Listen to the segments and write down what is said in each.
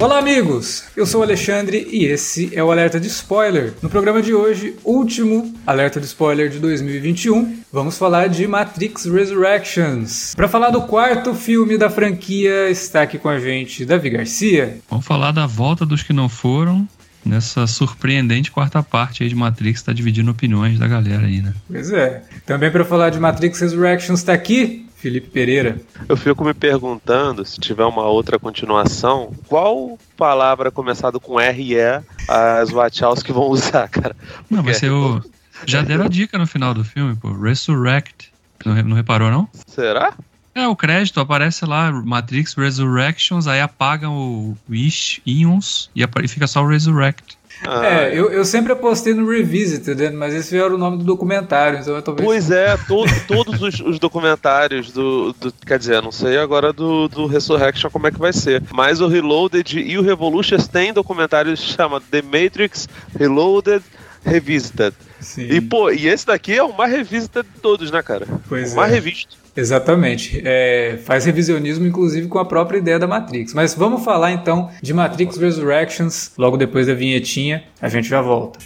Olá, amigos! Eu sou o Alexandre e esse é o Alerta de Spoiler. No programa de hoje, último Alerta de Spoiler de 2021, vamos falar de Matrix Resurrections. Para falar do quarto filme da franquia, está aqui com a gente Davi Garcia. Vamos falar da volta dos que não foram nessa surpreendente quarta parte aí de Matrix, está dividindo opiniões da galera aí, né? Pois é. Também para falar de Matrix Resurrections está aqui Felipe Pereira. Eu fico me perguntando, se tiver uma outra continuação, qual palavra começado com R e E as Wachowski vão usar, cara? Porque não, vai ser o... Já deram a dica no final do filme, pô. Resurrect. Não, não reparou, não? Será? É, o crédito aparece lá, Matrix Resurrections, aí apagam o Wish, Ions e fica só o Resurrect. Ah, é, eu, eu sempre apostei no Revisited, mas esse era o nome do documentário, então eu talvez... Pois é, to, todos os, os documentários do, do, Quer dizer, não sei agora do, do Resurrection como é que vai ser. Mas o Reloaded e o Revolutions têm documentários que chama The Matrix Reloaded Revisited. Sim. E, pô, e esse daqui é o mais revista de todos, né, cara? Pois o mais é. revisto. Exatamente. É, faz revisionismo, inclusive, com a própria ideia da Matrix. Mas vamos falar então de Matrix Resurrections logo depois da vinhetinha. A gente já volta.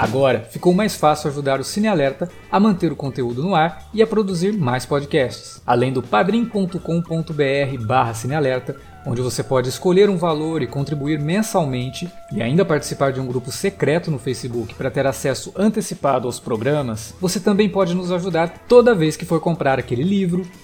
Agora ficou mais fácil ajudar o Cine Alerta a manter o conteúdo no ar e a produzir mais podcasts. Além do padrim.com.br barra cinealerta, onde você pode escolher um valor e contribuir mensalmente e ainda participar de um grupo secreto no Facebook para ter acesso antecipado aos programas, você também pode nos ajudar toda vez que for comprar aquele livro,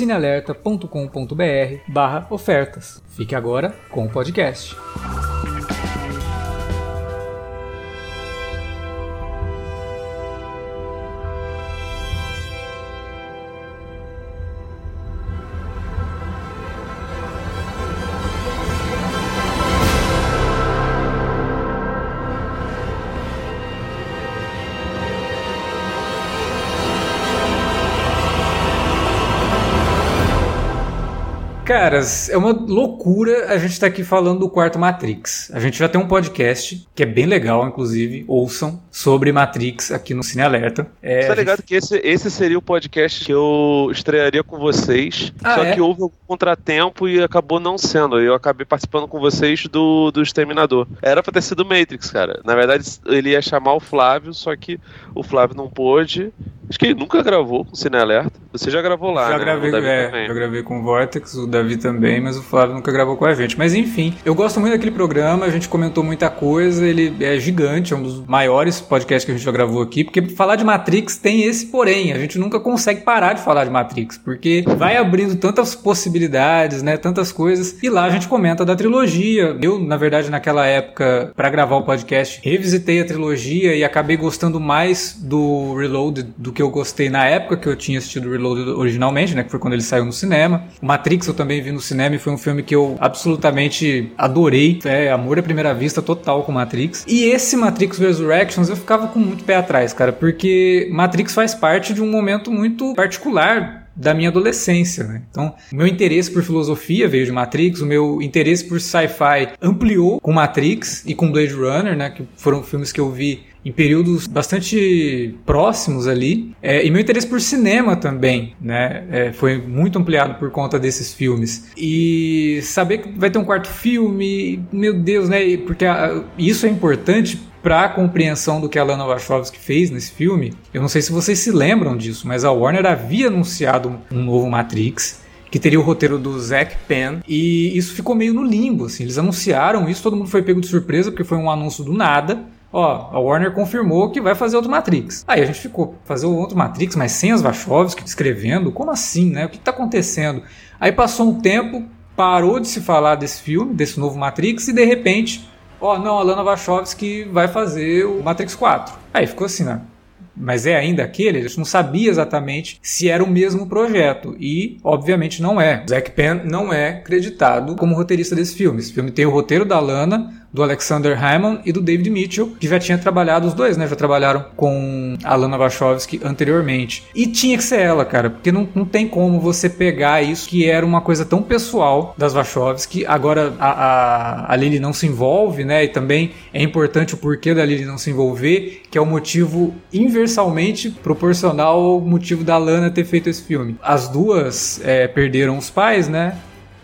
cinealerta.com.br/ofertas. Fique agora com o podcast. Caras, é uma loucura a gente estar tá aqui falando do quarto Matrix. A gente já tem um podcast, que é bem legal, inclusive, ouçam, sobre Matrix aqui no Cine Alerta. É, Você tá ligado gente... que esse, esse seria o podcast que eu estrearia com vocês, ah, só é? que houve um contratempo e acabou não sendo. Eu acabei participando com vocês do, do Exterminador. Era pra ter sido Matrix, cara. Na verdade, ele ia chamar o Flávio, só que o Flávio não pôde. Acho que ele nunca gravou com o Cine Alerta. Você já gravou lá, já né? Gravei, é, já gravei com o Vortex, o Davi também, mas o Flávio nunca gravou com a gente. Mas enfim, eu gosto muito daquele programa, a gente comentou muita coisa, ele é gigante, é um dos maiores podcasts que a gente já gravou aqui, porque falar de Matrix tem esse porém, a gente nunca consegue parar de falar de Matrix, porque vai abrindo tantas possibilidades, né, tantas coisas, e lá a gente comenta da trilogia. Eu, na verdade, naquela época, para gravar o podcast, revisitei a trilogia e acabei gostando mais do Reload do que eu gostei na época que eu tinha assistido o Reload originalmente, né, que foi quando ele saiu no cinema. O Matrix eu também vi no cinema e foi um filme que eu absolutamente adorei. É amor à primeira vista total com Matrix. E esse Matrix Resurrections eu ficava com muito pé atrás, cara, porque Matrix faz parte de um momento muito particular da minha adolescência, né? Então, o meu interesse por filosofia veio de Matrix, o meu interesse por sci-fi ampliou com Matrix e com Blade Runner, né? Que foram filmes que eu vi em períodos bastante próximos ali. É, e meu interesse por cinema também, né? É, foi muito ampliado por conta desses filmes. E saber que vai ter um quarto filme, meu Deus, né? Porque a, isso é importante para a compreensão do que a Lana Wachowski fez nesse filme. Eu não sei se vocês se lembram disso, mas a Warner havia anunciado um novo Matrix que teria o roteiro do Zack Penn, e isso ficou meio no limbo, assim, eles anunciaram isso, todo mundo foi pego de surpresa, porque foi um anúncio do nada, ó, a Warner confirmou que vai fazer outro Matrix. Aí a gente ficou, fazer outro Matrix, mas sem as Wachowski escrevendo? Como assim, né? O que está acontecendo? Aí passou um tempo, parou de se falar desse filme, desse novo Matrix, e de repente, ó, não, a Lana Wachowski vai fazer o Matrix 4. Aí ficou assim, né? mas é ainda aquele, a gente não sabia exatamente se era o mesmo projeto. E, obviamente, não é. Zack Penn não é creditado como roteirista desse filme. Esse filme tem o roteiro da Lana, do Alexander Hammond e do David Mitchell, que já tinha trabalhado, os dois, né? Já trabalharam com a Lana Wachowski anteriormente. E tinha que ser ela, cara, porque não, não tem como você pegar isso que era uma coisa tão pessoal das Wachowski. Agora a, a, a Lily não se envolve, né? E também é importante o porquê da Lily não se envolver, que é o motivo inversalmente proporcional ao motivo da Lana ter feito esse filme. As duas é, perderam os pais, né?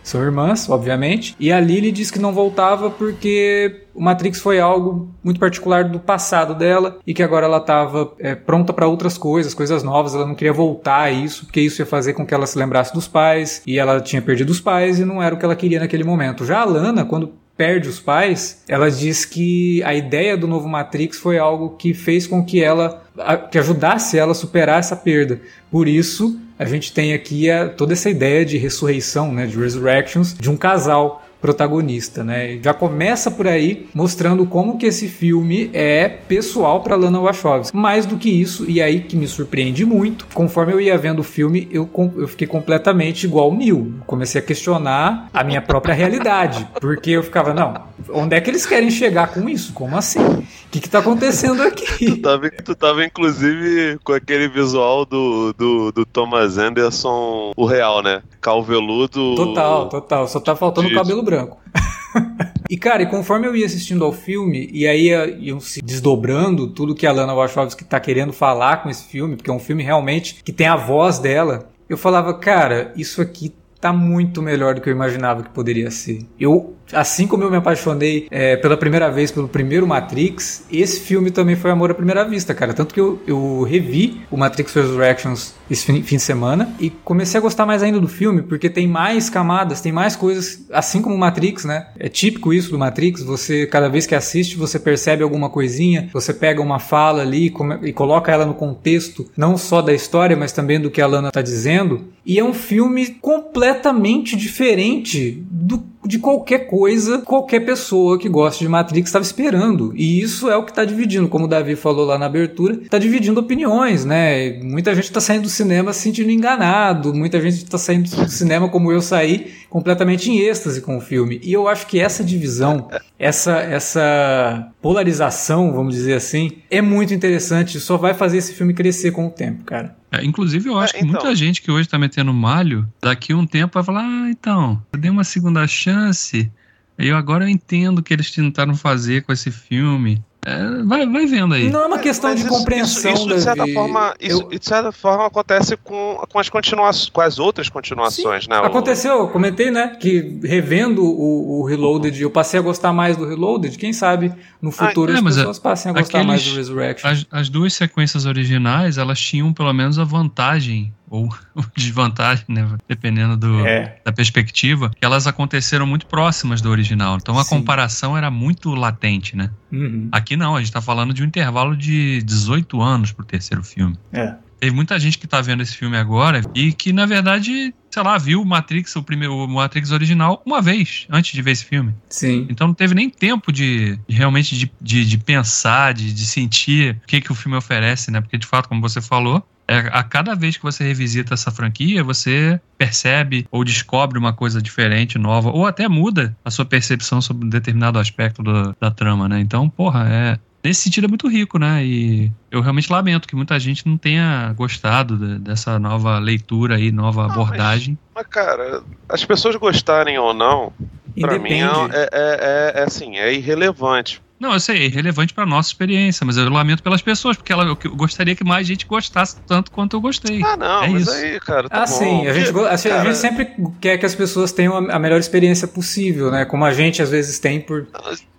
São irmãs, obviamente. E a Lily diz que não voltava porque o Matrix foi algo muito particular do passado dela e que agora ela estava é, pronta para outras coisas, coisas novas. Ela não queria voltar a isso, porque isso ia fazer com que ela se lembrasse dos pais e ela tinha perdido os pais e não era o que ela queria naquele momento. Já a Lana, quando perde os pais, ela diz que a ideia do novo Matrix foi algo que fez com que ela que ajudasse ela a superar essa perda. Por isso, a gente tem aqui a, toda essa ideia de ressurreição, né, de resurrections de um casal protagonista, né? Já começa por aí mostrando como que esse filme é pessoal para Lana Wachowski. Mais do que isso, e aí que me surpreende muito, conforme eu ia vendo o filme, eu, eu fiquei completamente igual o Neil. Comecei a questionar a minha própria realidade, porque eu ficava, não, onde é que eles querem chegar com isso? Como assim? O que que tá acontecendo aqui? Tu tava, tu tava inclusive com aquele visual do, do, do Thomas Anderson, o real, né? Calveludo. Total, total. Só tá faltando o cabelo branco. E, cara, e conforme eu ia assistindo ao filme, e aí iam se desdobrando tudo que a Lana Wachowski tá querendo falar com esse filme, porque é um filme realmente que tem a voz dela, eu falava, cara, isso aqui tá muito melhor do que eu imaginava que poderia ser. Eu assim como eu me apaixonei é, pela primeira vez pelo primeiro Matrix, esse filme também foi amor à primeira vista, cara. Tanto que eu, eu revi o Matrix Resurrections esse fim, fim, de semana e comecei a gostar mais ainda do filme, porque tem mais camadas, tem mais coisas, assim como o Matrix, né? É típico isso do Matrix, você, cada vez que assiste, você percebe alguma coisinha, você pega uma fala ali e, e coloca ela no contexto, não só da história, mas também do que a Lana tá dizendo. E é um filme completamente diferente do de qualquer coisa, qualquer pessoa que gosta de Matrix estava esperando. E isso é o que está dividindo, como o Davi falou lá na abertura, está dividindo opiniões, né? Muita gente está saindo do cinema se sentindo enganado, muita gente está saindo do cinema, como eu saí, completamente em êxtase com o filme. E eu acho que essa divisão, essa, essa polarização, vamos dizer assim, é muito interessante. Só vai fazer esse filme crescer com o tempo, cara. É, inclusive, eu acho é, então. que muita então. gente que hoje tá metendo malho, daqui a um tempo vai falar: ah, então, eu dei uma segunda chance. Eu agora eu entendo o que eles tentaram fazer com esse filme. É, vai, vai vendo aí. Não é uma questão Mas de isso, compreensão, isso, isso, de certa forma, isso, eu... de certa forma acontece com, com as continuações, com as outras continuações, Sim, né? Aconteceu, eu comentei, né, que revendo o, o Reloaded, eu passei a gostar mais do Reloaded. Quem sabe no ah, futuro ah, é, as pessoas passem a gostar aqueles, mais do Resurrection. As, as duas sequências originais, elas tinham pelo menos a vantagem ou desvantagem, né? Dependendo do, é. da perspectiva, que elas aconteceram muito próximas do original. Então a Sim. comparação era muito latente, né? Uhum. Aqui não, a gente tá falando de um intervalo de 18 anos pro terceiro filme. É. Teve muita gente que tá vendo esse filme agora e que, na verdade, sei lá, viu o Matrix, o primeiro o Matrix original, uma vez antes de ver esse filme. Sim. Então não teve nem tempo de, de realmente de, de, de, pensar, de, de sentir o que, que o filme oferece, né? Porque, de fato, como você falou, é, a cada vez que você revisita essa franquia, você percebe ou descobre uma coisa diferente, nova, ou até muda a sua percepção sobre um determinado aspecto do, da trama, né? Então, porra, é, nesse sentido é muito rico, né? E eu realmente lamento que muita gente não tenha gostado de, dessa nova leitura aí, nova não, abordagem. Mas, mas, cara, as pessoas gostarem ou não, para mim é, é, é, é, assim, é irrelevante. Não, eu sei, é irrelevante para nossa experiência, mas eu lamento pelas pessoas, porque ela, eu gostaria que mais gente gostasse tanto quanto eu gostei. Ah, não, é mas isso. aí, cara. Tá ah, bom. sim, a gente, a, cara... a gente sempre quer que as pessoas tenham a melhor experiência possível, né? Como a gente às vezes tem por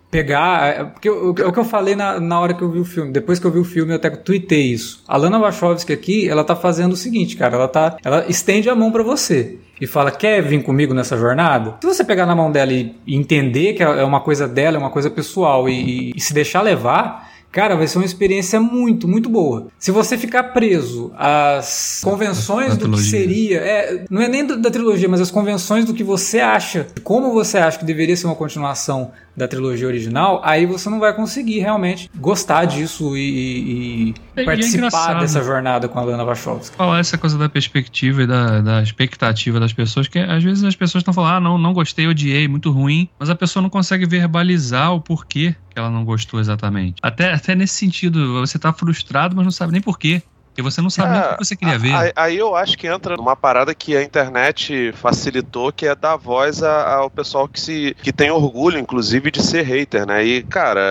pegar. É, porque é o que eu falei na, na hora que eu vi o filme. Depois que eu vi o filme, eu até tuitei isso. A Lana Wachowski aqui, ela tá fazendo o seguinte, cara. Ela tá. Ela estende a mão para você e fala: Quer vir comigo nessa jornada? Se você pegar na mão dela e entender que é uma coisa dela, é uma coisa pessoal e, e se deixar levar cara, vai ser uma experiência muito, muito boa. Se você ficar preso às convenções do que seria, é, não é nem da trilogia, mas as convenções do que você acha, como você acha que deveria ser uma continuação da trilogia original, aí você não vai conseguir realmente gostar disso e, e, e participar é dessa jornada com a Lana Wachowski. Falar essa coisa da perspectiva e da, da expectativa das pessoas, que às vezes as pessoas estão falando, ah, não, não gostei, odiei, muito ruim, mas a pessoa não consegue verbalizar o porquê que ela não gostou exatamente. Até, até nesse sentido, você tá frustrado, mas não sabe nem porquê. Porque você não sabe é, nem o que você queria ver. Aí, aí, eu acho que entra numa parada que a internet facilitou, que é dar voz ao pessoal que, se, que tem orgulho, inclusive, de ser hater, né? E, cara,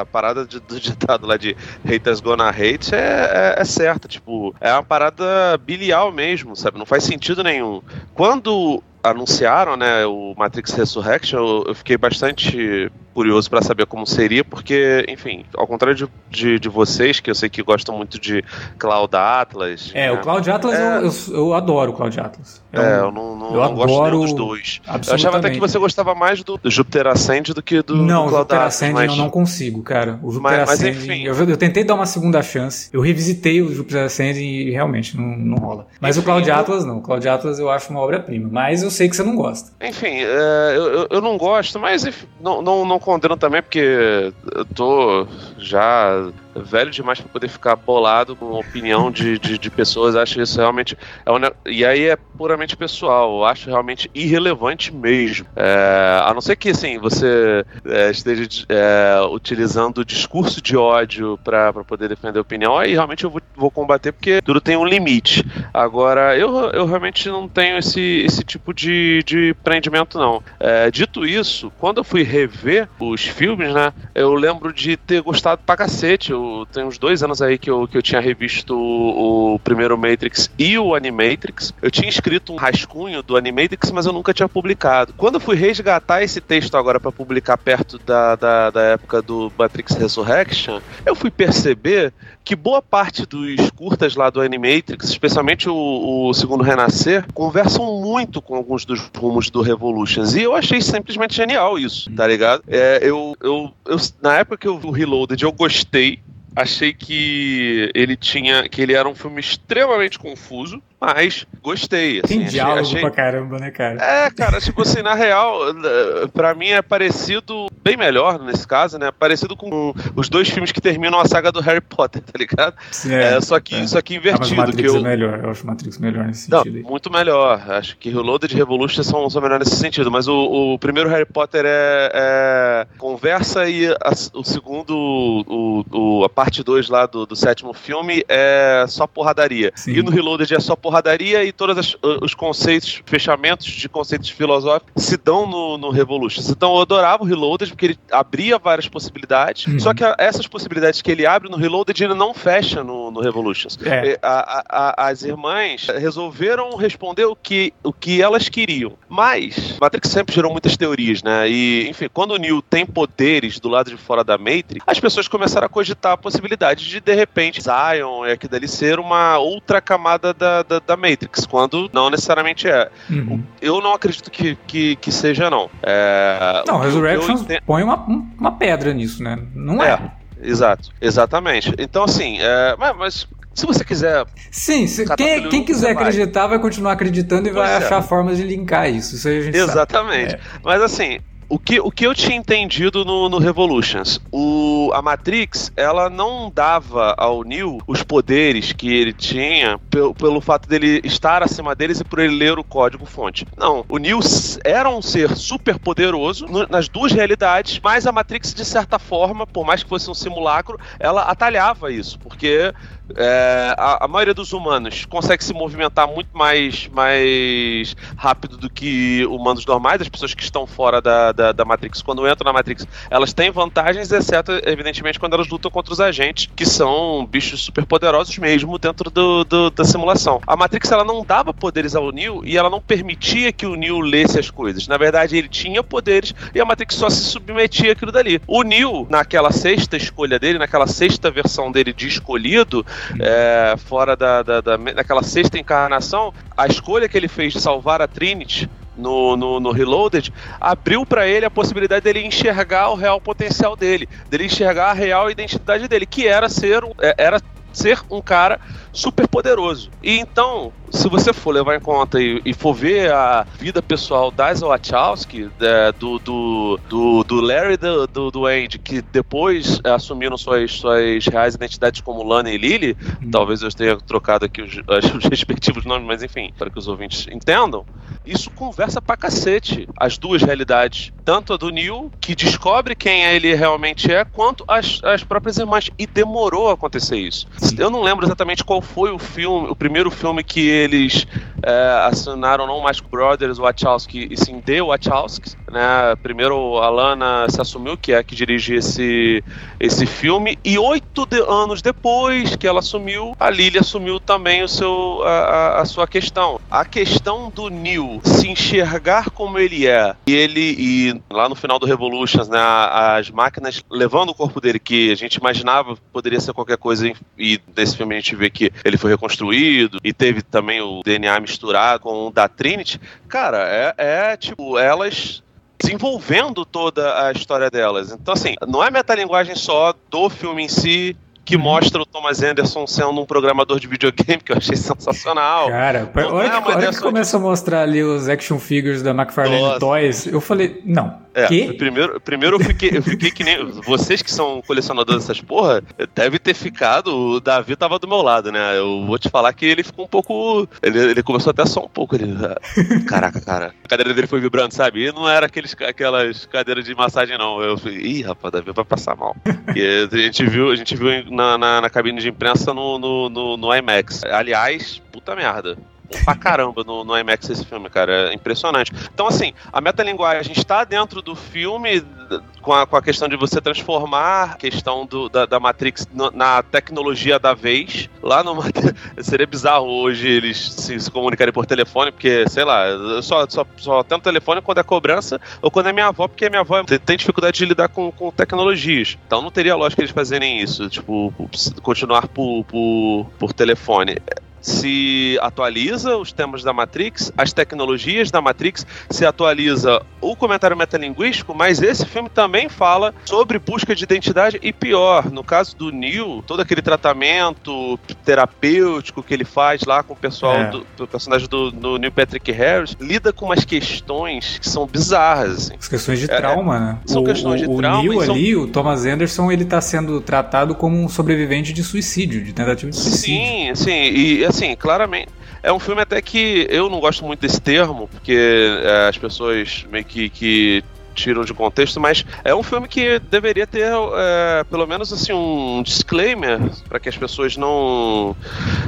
a parada de, do ditado lá de haters gonna hate é, é, é certa. Tipo, é uma parada bilial mesmo, sabe? Não faz sentido nenhum. Quando anunciaram, né, o Matrix Resurrection, eu, fiquei bastante curioso para saber como seria, porque, enfim, ao contrário de, de, de, vocês, que eu sei que gostam muito de Cloud Atlas. É, né? o Cloud Atlas é... eu, eu, eu, adoro o Cloud Atlas. Eu, é, eu não, não, eu não gosto nenhum dos dois. Eu achava até que você gostava mais do, do Jupiter Ascend do que do, não, do Cloud Jupiter Ascend mas... eu não consigo, cara. O Jupiter mas, Ascend, mas enfim. Eu, tentei dar uma segunda chance, eu revisitei o Jupiter Ascend e realmente não, não rola. Mas enfim, o Cloud Atlas não, o Cloud Atlas eu acho uma obra-prima, mas eu sei que você não gosta. Enfim, é, eu, eu não gosto, mas não, não, não condeno também, porque eu tô já velho demais para poder ficar bolado com a opinião de, de, de, pessoas. Acho isso realmente. É um, e aí é puramente pessoal. Eu acho realmente irrelevante mesmo. É, a não ser que assim, você é, esteja é, utilizando o discurso de ódio para poder defender a opinião, aí realmente eu vou, vou, combater porque tudo tem um limite. Agora, eu, eu realmente não tenho esse, esse tipo de, de prendimento, não. É, dito isso, quando eu fui rever os filmes, né, eu lembro de ter gostado pra cacete. Eu tem uns dois anos aí que eu, que eu tinha revisto o, o, primeiro Matrix e o Animatrix. Eu tinha escrito um rascunho do Animatrix, mas eu nunca tinha publicado. Quando eu fui resgatar esse texto agora para publicar perto da, da, da época do Matrix Resurrection, eu fui perceber que boa parte dos curtas lá do Animatrix, especialmente o, o segundo Renascer, conversam muito com alguns dos rumos do Revolutions. E eu achei simplesmente genial isso, tá ligado? É, eu, eu, eu, na época que eu vi o Reloaded, eu gostei achei que ele tinha. que ele era um filme extremamente confuso mas gostei. Assim, Tem diálogo achei... pra caramba, né, cara? É, cara, tipo assim, na real, pra mim é parecido, bem melhor nesse caso, né? Parecido com os dois filmes que terminam a saga do Harry Potter, tá ligado? É, é só, que, é. só que invertido. Ah, Matrix que eu... é melhor, eu acho Matrix melhor nesse Não, sentido. Muito melhor. Acho que Reloaded e Revolution são, são melhores nesse sentido, mas o, o primeiro Harry Potter é, é conversa e a, o segundo, o, o, a parte 2 lá do, do sétimo filme é só porradaria. Sim. E no Reloaded é só porradaria porradaria e todos os conceitos, fechamentos de conceitos filosóficos se dão no, no Revolution. Então eu adorava o Reloaded porque ele abria várias possibilidades, uhum. só que a, essas possibilidades que ele abre no Reloaded ele não fecha no, no Revolutions. É. A, a, as irmãs resolveram responder o que, o que elas queriam. Mas Matrix sempre gerou muitas teorias, né? E, enfim, quando o Neo tem poderes do lado de fora da Matrix, as pessoas começaram a cogitar a possibilidade de, de repente, Zion e aqui dali ser uma outra camada da, da da Matrix, quando não necessariamente é. Uhum. Eu não acredito que, que, que seja, não. É, não, Resurrection põe uma, uma pedra nisso, né? Não é. é. Exato, exatamente. Então, assim, é, mas se você quiser. Sim, se, quem, quem quiser acreditar vai. vai continuar acreditando e pois vai é. achar formas de linkar isso. Isso aí a gente Exatamente. É. Mas assim, o que, o que eu tinha entendido no, no Revolutions, o, a Matrix, ela não dava ao Neo os poderes que ele tinha pelo, pelo fato dele estar acima deles e por ele ler o código-fonte. Não, o Neo era um ser super poderoso no, nas duas realidades, mas a Matrix, de certa forma, por mais que fosse um simulacro, ela atalhava isso, porque é, a, a, maioria dos humanos consegue se movimentar muito mais, mais rápido do que humanos normais. As pessoas que estão fora da, da, da, Matrix, quando entram na Matrix, elas têm vantagens, exceto, evidentemente, quando elas lutam contra os agentes, que são bichos super poderosos mesmo dentro do, do, da simulação. A Matrix ela não dava poderes ao Neo e ela não permitia que o Neo lesse as coisas. Na verdade, ele tinha poderes e a Matrix só se submetia àquilo dali. O Neo, naquela sexta escolha dele, naquela sexta versão dele de escolhido, é, fora da, da, da, daquela sexta encarnação, a escolha que ele fez de salvar a Trinity no, no, no Reloaded, abriu para ele a possibilidade dele enxergar o real potencial dele, dele enxergar a real identidade dele, que era ser, é, era ser um cara super poderoso. E então, se você for levar em conta e, e for ver a vida pessoal das Wachowski, é, do, do, do, do, Larry do, do, do Andy, que depois assumiram suas, suas reais identidades como Lana e Lily, hum. talvez eu tenha trocado aqui os, os respectivos nomes, mas enfim, para que os ouvintes entendam, isso conversa pra cacete as duas realidades. Tanto a do Neil, que descobre quem ele realmente é, quanto as, as próprias irmãs. E demorou a acontecer isso. Eu não lembro exatamente qual foi o filme, o primeiro filme que eles é, assinaram não mais Brothers Wachowski, e sim The Wachowski. Né? Primeiro a Lana se assumiu que é que dirige esse, esse filme, e oito de, anos depois que ela assumiu, a Lily assumiu também o seu, a, a sua questão. A questão do Neil se enxergar como ele é, e ele, e lá no final do Revolutions, né, as máquinas levando o corpo dele, que a gente imaginava poderia ser qualquer coisa, e nesse filme a gente vê que ele foi reconstruído, e teve também o DNA misturado com o da Trinity, cara, é, é tipo, elas desenvolvendo toda a história delas. Então, assim, não é metalinguagem só do filme em si, que uhum. mostra o Thomas Anderson sendo um programador de videogame, que eu achei sensacional. Cara, olha, é que, olha que começa a mostrar ali os action figures da McFarlane Nossa. Toys, eu falei, não, é, que? primeiro, primeiro eu fiquei, eu fiquei que nem. Vocês que são colecionadores dessas porra, deve ter ficado. O Davi tava do meu lado, né? Eu vou te falar que ele ficou um pouco. Ele, ele começou até só um pouco. Ele, caraca, cara. A cadeira dele foi vibrando, sabe? E não era aqueles, aquelas cadeiras de massagem, não. Eu falei, ih, rapaz, Davi vai passar mal. E a gente viu, a gente viu na, na, na cabine de imprensa no, no, no, no IMAX. Aliás, puta merda pra caramba no, no IMAX esse filme, cara. É impressionante. Então, assim, a metalinguagem está dentro do filme com a, com a questão de você transformar a questão do, da, da Matrix no, na tecnologia da vez. Lá no. Seria bizarro hoje eles se, se, comunicarem por telefone, porque, sei lá, eu só, só, só tenho telefone quando é cobrança ou quando é minha avó, porque minha avó tem dificuldade de lidar com, com tecnologias. Então não teria lógica eles fazerem isso, tipo, continuar por, por, por telefone se atualiza os temas da Matrix, as tecnologias da Matrix, se atualiza o comentário metalinguístico, mas esse filme também fala sobre busca de identidade e pior, no caso do Neil, todo aquele tratamento terapêutico que ele faz lá com o pessoal é. do, do, personagem do, do, Neil Patrick Harris, lida com umas questões que são bizarras. Assim. As questões de é, trauma, é, né? São o, questões de o trauma. O Neil ali, são... o Thomas Anderson, ele tá sendo tratado como um sobrevivente de suicídio, de tentativa de suicídio. Sim, sim, e assim, claramente. É um filme até que eu não gosto muito desse termo, porque é, as pessoas meio que, que tiram de contexto, mas é um filme que deveria ter é, pelo menos assim um disclaimer para que as pessoas não.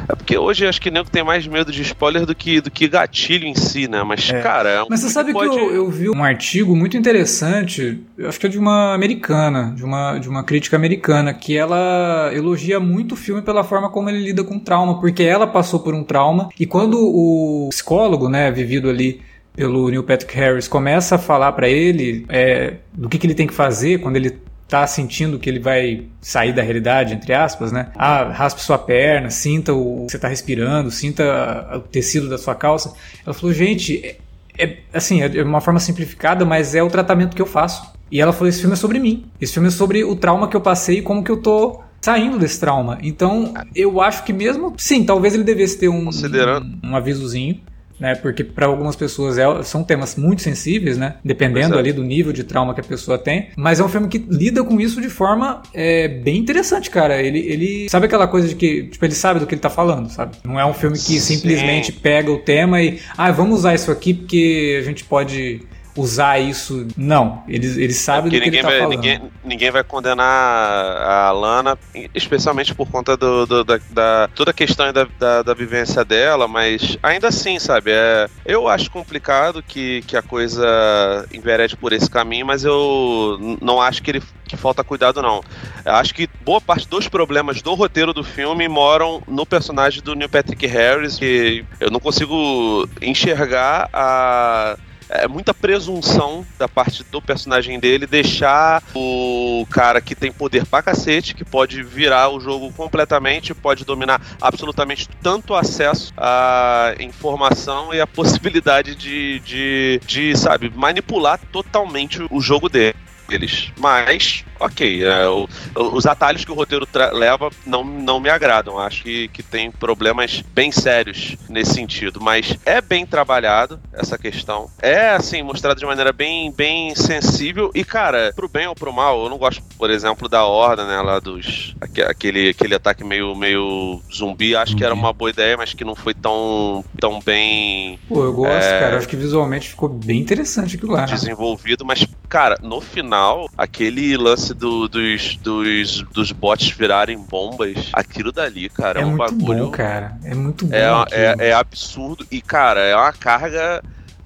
É porque hoje acho que nem tem mais medo de spoiler do que, do que gatilho em si, né? Mas, é. cara. É um mas você sabe que, pode... que eu, eu, vi um artigo muito interessante, acho que é de uma americana, de uma, de uma crítica americana, que ela elogia muito o filme pela forma como ele lida com trauma, porque ela passou por um trauma e quando o psicólogo, né, vivido ali pelo Neil Patrick Harris começa a falar para ele é, do que, que ele tem que fazer quando ele tá sentindo que ele vai sair da realidade, entre aspas, né? Ah, raspe sua perna, sinta o que você tá respirando, sinta o tecido da sua calça. Ela falou, gente, é, é assim, é uma forma simplificada, mas é o tratamento que eu faço. E ela falou, esse filme é sobre mim. Esse filme é sobre o trauma que eu passei e como que eu tô saindo desse trauma. Então, eu acho que mesmo, sim, talvez ele devesse ter um, um, um avisozinho, né? Porque para algumas pessoas é, são temas muito sensíveis, né? Dependendo ali do nível de trauma que a pessoa tem. Mas é um filme que lida com isso de forma é, bem interessante, cara. Ele, ele sabe aquela coisa de que, tipo, ele sabe do que ele tá falando, sabe? Não é um filme que Sim. simplesmente pega o tema e, ah, vamos usar isso aqui porque a gente pode usar isso. Não, eles, eles sabem do que ele tá vai, falando. Ninguém, ninguém vai condenar a Lana, especialmente por conta do, do da, da, toda a questão da, da, da, vivência dela, mas ainda assim, sabe, é, eu acho complicado que, que a coisa enverede por esse caminho, mas eu não acho que ele que falta cuidado, não. Eu acho que boa parte dos problemas do roteiro do filme moram no personagem do Neil Patrick Harris, que eu não consigo enxergar a é muita presunção da parte do personagem dele deixar o cara que tem poder pra cacete, que pode virar o jogo completamente, pode dominar absolutamente tanto acesso à informação e a possibilidade de, de, de sabe, manipular totalmente o jogo dele deles. Mas, ok, é, o, os atalhos que o roteiro leva não, não me agradam. Acho que, que tem problemas bem sérios nesse sentido. Mas é bem trabalhado essa questão. É, assim, mostrado de maneira bem, bem sensível. E, cara, pro bem ou pro mal, eu não gosto, por exemplo, da Horda, né? Lá dos. Aquele, aquele ataque meio, meio zumbi. Acho que era uma boa ideia, mas que não foi tão, tão bem. Pô, eu gosto, é, cara. Acho que visualmente ficou bem interessante aquilo lá. Desenvolvido, mas, cara, no final, aquele lance do, dos, dos, dos bots virarem bombas, aquilo dali, cara, é, é um muito bagulho. Bom, cara. É muito bom. É, é, é absurdo. E, cara, é uma carga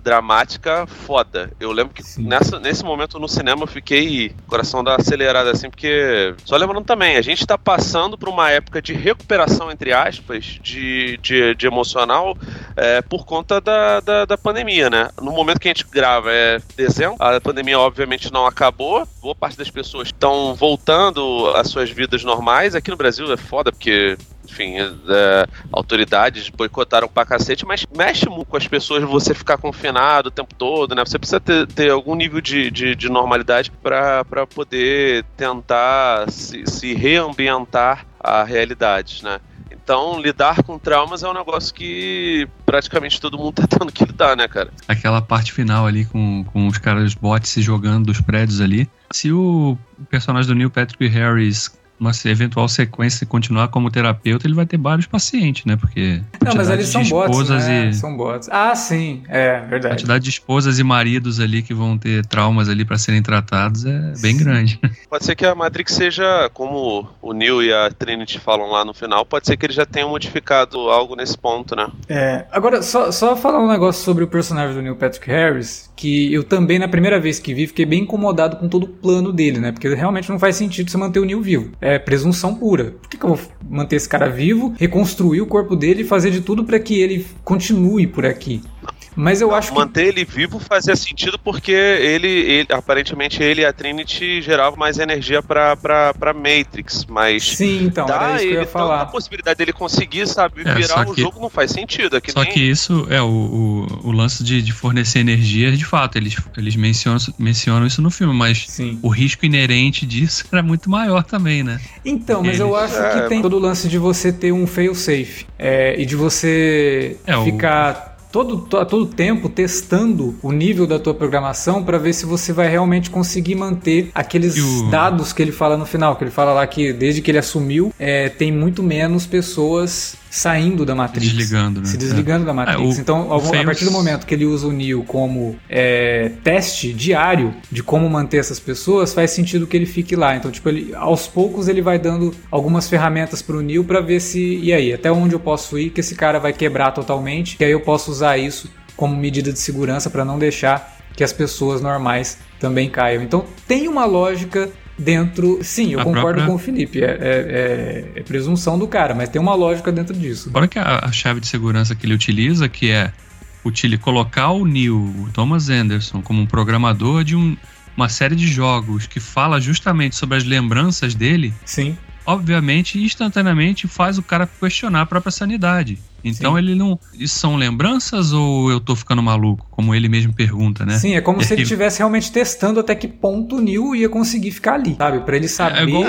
dramática foda. Eu lembro que nessa, nesse momento no cinema eu fiquei coração da acelerada assim, porque. Só lembrando também, a gente tá passando por uma época de recuperação, entre aspas, de, de, de emocional é, por conta da, da, da, pandemia, né? No momento que a gente grava é dezembro, a pandemia obviamente não acabou, boa parte das pessoas estão voltando às suas vidas normais. Aqui no Brasil é foda porque enfim, é, autoridades boicotaram pra cacete, mas mexe muito com as pessoas você ficar confinado o tempo todo, né? Você precisa ter, ter algum nível de, de, de normalidade para poder tentar se, se reambientar a realidade, né? Então, lidar com traumas é um negócio que praticamente todo mundo tá tendo que lidar, né, cara? Aquela parte final ali com, com os caras bots se jogando dos prédios ali. Se o personagem do Neil Patrick Harris uma eventual sequência continuar como terapeuta, ele vai ter vários pacientes, né? Porque. Não, mas eles são bots. Né? E... São bots. Ah, sim, é verdade. A quantidade de esposas e maridos ali que vão ter traumas ali para serem tratados é bem sim. grande. Pode ser que a Matrix seja, como o Neo e a Trinity falam lá no final, pode ser que eles já tenham modificado algo nesse ponto, né? É. Agora, só, só falar um negócio sobre o personagem do Neil Patrick Harris, que eu também, na primeira vez que vi, fiquei bem incomodado com todo o plano dele, né? Porque realmente não faz sentido você manter o Neil vivo é presunção pura. Por que, que, eu vou manter esse cara vivo, reconstruir o corpo dele e fazer de tudo para que ele continue por aqui? Mas eu acho Manter que... ele vivo fazia sentido porque ele, ele, aparentemente, ele e a Trinity geravam mais energia pra, pra, pra Matrix, mas. Sim, então, dá era isso que eu ia falar. A possibilidade dele conseguir, sabe, é, virar o que... jogo não faz sentido. É que só nem... que isso é o, o, o, lance de, de fornecer energia, de fato, eles, eles mencionam, mencionam isso no filme, mas Sim. o risco inerente disso era muito maior também, né? Então, mas eles... eu acho é... que tem todo o lance de você ter um fail safe é, e de você é, ficar. O todo, a todo tempo testando o nível da tua programação para ver se você vai realmente conseguir manter aqueles o... dados que ele fala no final, que ele fala lá que desde que ele assumiu é, tem muito menos pessoas saindo da Matrix. Desligando, né? Se desligando é. da Matrix. É, o, então, o a partir do momento que ele usa o Neo como é, teste diário de como manter essas pessoas, faz sentido que ele fique lá. Então, tipo, ele, aos poucos ele vai dando algumas ferramentas pro Neo para ver se, e aí, até onde eu posso ir que esse cara vai quebrar totalmente, e aí eu posso usar isso como medida de segurança para não deixar que as pessoas normais também caiam. Então, tem uma lógica dentro. Sim, eu a concordo própria... com o Felipe. É, é, é, é, presunção do cara, mas tem uma lógica dentro disso. Fora que a, a, chave de segurança que ele utiliza, que é utile, colocar o Neil, o Thomas Anderson, como um programador de um, uma série de jogos que fala justamente sobre as lembranças dele. Sim. Obviamente, instantaneamente faz o cara questionar a própria sanidade. Então Sim. ele não. Isso são lembranças ou eu tô ficando maluco? Como ele mesmo pergunta, né? Sim, é como se ele estivesse realmente testando até que ponto o Neil ia conseguir ficar ali, sabe? Pra ele saber. É igual,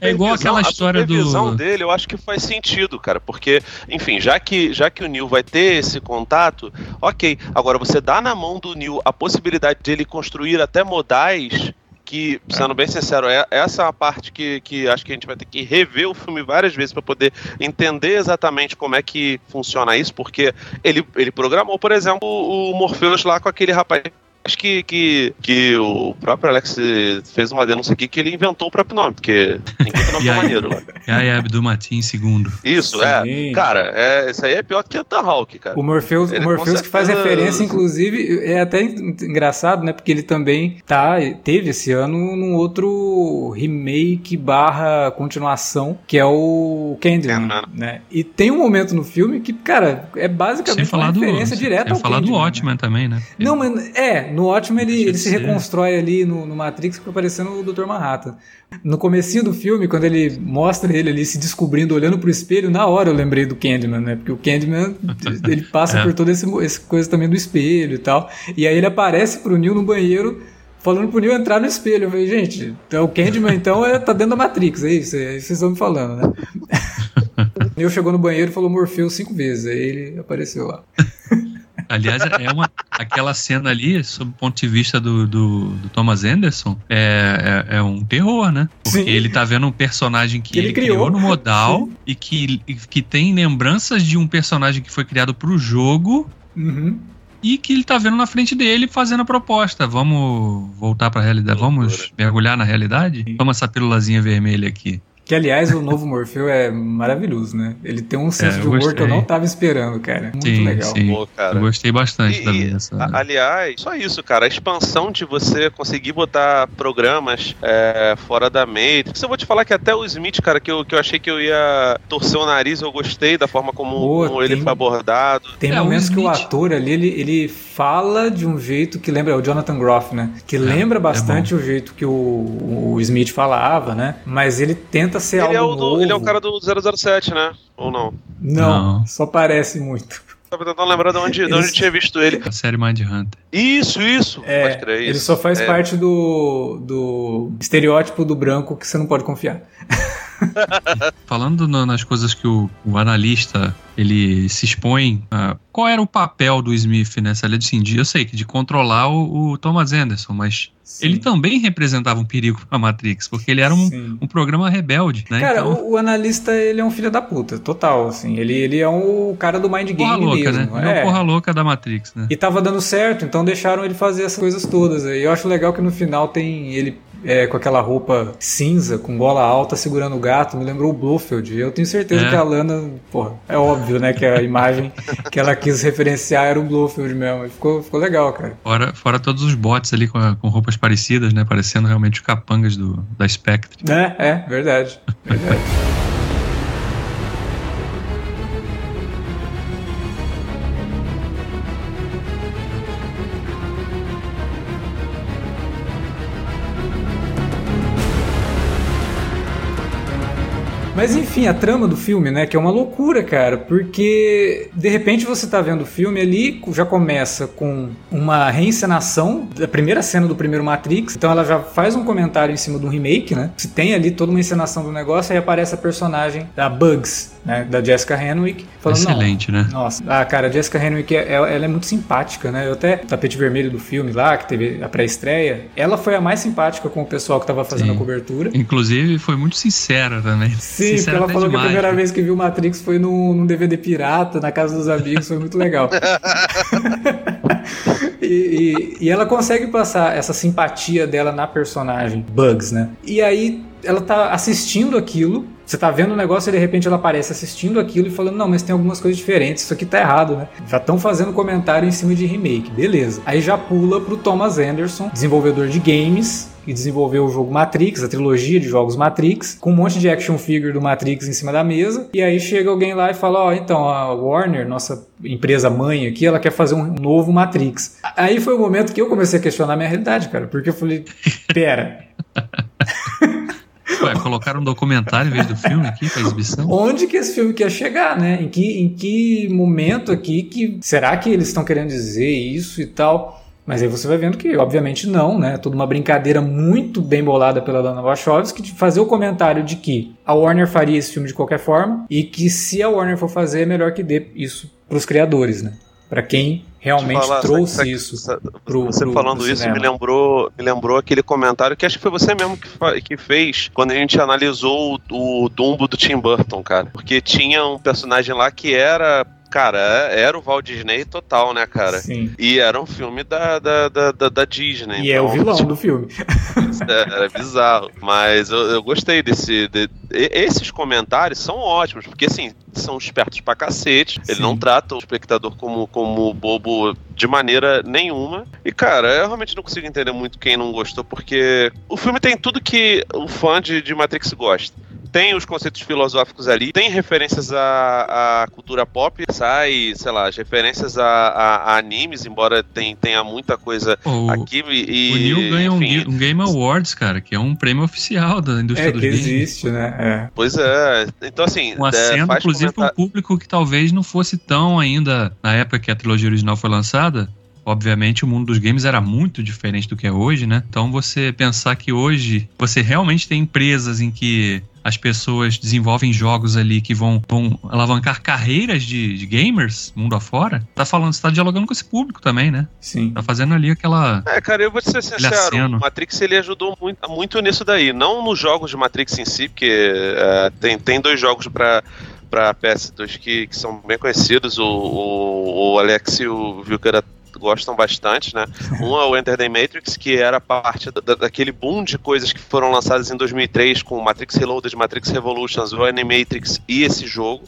é igual aquela história a do. dele, eu acho que faz sentido, cara. Porque, enfim, já que, já que o Neil vai ter esse contato, ok. Agora, você dá na mão do Neil a possibilidade de ele construir até modais que, sendo bem sincero, é, essa é a parte que, que acho que a gente vai ter que rever o filme várias vezes para poder entender exatamente como é que funciona isso, porque ele, ele programou, por exemplo, o Morpheus lá com aquele rapaz Acho que, que, que o próprio Alex fez uma denúncia aqui que ele inventou o próprio nome, porque ninguém tem nome maneiro lá. Yaya Abdul Matin segundo. Isso, é. Sim. é. Cara, é, isso aí é pior que o Hawk, cara. O Morpheus, o Morpheus que faz referência, inclusive, é até engraçado, né? Porque ele também tá, teve esse ano num outro remake barra continuação, que é o Candyman, né? E tem um momento no filme que, cara, é basicamente uma referência do, direta ao falar Candyman, do Watchmen né? também, né? Não, mas é, no Watchmen ele, ele se reconstrói ali no, no Matrix, fica parecendo o Dr. Manhattan. No comecinho do filme, quando ele mostra ele ali se descobrindo, olhando pro espelho, na hora eu lembrei do Candyman, né? Porque o Candyman, ele passa é. por toda essa coisa também do espelho e tal. E aí ele aparece pro Neil no banheiro, falando pro Neil entrar no espelho. Eu falei, gente, então, o Candyman então é, tá dentro da Matrix, é isso, é isso que vocês estão me falando, né? Neil chegou no banheiro e falou Morpheus cinco vezes, aí ele apareceu lá. Aliás, é uma, aquela cena ali, sob o ponto de vista do, do, do Thomas Anderson, é, é, é, um terror, né? Porque Sim. ele tá vendo um personagem que, que ele, ele criou. criou. no modal Sim. e que, que tem lembranças de um personagem que foi criado pro jogo. Uhum e que ele tá vendo na frente dele fazendo a proposta. Vamos voltar para a realidade, vamos mergulhar na realidade? Toma essa pílulazinha vermelha aqui. Que, aliás, o novo Morfeu é maravilhoso, né? Ele tem um senso é, de humor gostei. que eu não tava esperando, cara. Muito sim, legal. Sim. Pô, cara. Eu gostei bastante e, também dessa. Aliás, só isso, cara. A expansão de você conseguir botar programas é, fora da Matrix. Eu vou te falar que até o Smith, cara, que eu, que eu achei que eu ia torcer o nariz, eu gostei da forma como, Pô, como tem, ele foi abordado. Tem é, momentos que o ator ali, ele, ele fala de um jeito que lembra, é o Jonathan Groff, né? Que é, lembra é bastante o jeito que o, o Smith falava, né? Mas ele tenta tenta ser ele algo é o do, Ele é o cara do 007, né? Ou não? Não, não. só parece muito. Tava tentando lembrar de onde, de onde tinha visto ele. A série Mind Hunter. Isso, isso. É, crer, isso. Ele só faz é. parte do, do estereótipo do branco que você não pode confiar. Falando no, nas coisas que o, o, analista ele se expõe, uh, qual era o papel do Smith nessa linha de Eu sei que de controlar o, o Thomas Anderson, mas Sim. ele também representava um perigo para a Matrix, porque ele era um, um programa rebelde, né? Cara, então... o, o, analista ele é um filho da puta, total, assim. Ele, ele é um cara do mind game porra louca, mesmo. Né? É. é porra louca da Matrix, né? E tava dando certo, então deixaram ele fazer essas coisas todas. E eu acho legal que no final tem ele é, com aquela roupa cinza, com gola alta, segurando o gato, me lembrou o Blofeld. Eu tenho certeza é. que a Lana, porra, é óbvio, né, que a imagem que ela quis referenciar era o Blofeld mesmo. Ficou, ficou legal, cara. Fora, fora todos os bots ali com, com roupas parecidas, né, parecendo realmente os capangas do, da Spectre. É, é, verdade. Verdade. Mas enfim, a trama do filme, né, que é uma loucura, cara, porque de repente você tá vendo o filme ali, já começa com uma reencenação da primeira cena do primeiro Matrix, então ela já faz um comentário em cima do remake, né? Se tem ali toda uma encenação do negócio, aí aparece a personagem da Bugs, né, da Jessica Henwick, falando, Excelente, né? Nossa, ah, cara, a Jessica Henwick, é, ela, ela é muito simpática, né? Eu até, tapete vermelho do filme lá, que teve a pré-estreia, ela foi a mais simpática com o pessoal que tava fazendo Sim. a cobertura. Inclusive, foi muito sincera também. Sim, Sim, ela falou demais, que a primeira né? vez que viu Matrix foi num, num DVD pirata, na casa dos amigos, foi muito legal. e, e, e, ela consegue passar essa simpatia dela na personagem Bugs, né? E aí ela tá assistindo aquilo, você tá vendo o negócio e de repente ela aparece assistindo aquilo e falando: Não, mas tem algumas coisas diferentes, isso aqui tá errado, né? Já estão fazendo comentário em cima de remake, beleza. Aí já pula pro Thomas Anderson, desenvolvedor de games, que desenvolveu o jogo Matrix, a trilogia de jogos Matrix, com um monte de action figure do Matrix em cima da mesa. E aí chega alguém lá e fala: Ó, oh, então a Warner, nossa empresa mãe aqui, ela quer fazer um novo Matrix. Aí foi o momento que eu comecei a questionar a minha realidade, cara, porque eu falei: Pera. Ué, colocaram um documentário em vez do filme aqui pra exibição? Onde que esse filme quer chegar, né? Em que, em que momento aqui que. Será que eles estão querendo dizer isso e tal? Mas aí você vai vendo que, obviamente, não, né? Tudo uma brincadeira muito bem bolada pela Lana Wachowski de fazer o comentário de que a Warner faria esse filme de qualquer forma e que se a Warner for fazer, é melhor que dê isso pros criadores, né? Para quem realmente falar, trouxe sabe, isso sabe, pro, Você pro, falando pro isso me lembrou, me lembrou aquele comentário que acho que foi você mesmo que, que fez quando a gente analisou o, o Dumbo do Tim Burton, cara. Porque tinha um personagem lá que era cara, era o Walt Disney total, né, cara? Sim. E era um filme da, da, da, da, Disney. E então, é o então, vilão tipo, do filme. É, é bizarro. Mas eu, eu gostei desse. De, esses comentários são ótimos, porque assim, são espertos pra cacete. Sim. Ele não trata o espectador como, como bobo de maneira nenhuma. E, cara, eu realmente não consigo entender muito quem não gostou, porque o filme tem tudo que o fã de, de Matrix gosta tem os conceitos filosóficos ali, tem referências à, à cultura pop, sai, sei lá, as referências a, a, a, animes, embora tem, tenha muita coisa o, aqui. E, o Neil ganha um, um, Game Awards, cara, que é um prêmio oficial da indústria é, dos games. existe, né? É. Pois é. Então, assim. Um acento, é, inclusive, comentar... para um público que talvez não fosse tão ainda, na época que a trilogia original foi lançada, Obviamente, o mundo dos games era muito diferente do que é hoje, né? Então, você pensar que hoje você realmente tem empresas em que as pessoas desenvolvem jogos ali que vão, vão alavancar carreiras de, de, gamers mundo afora, tá falando, você tá dialogando com esse público também, né? Sim. Tá fazendo ali aquela. É, cara, eu vou ser sincero, o Matrix ele ajudou muito, muito nisso daí. Não nos jogos de Matrix em si, porque é, tem, tem dois jogos para para PS2 que, que são bem conhecidos. O, o, o Alex e o Vilcara gostam bastante, né? Um é o Enter the Matrix, que era parte da, daquele boom de coisas que foram lançadas em 2003 com Matrix Reloaded, Matrix Revolutions, o Animatrix e esse jogo.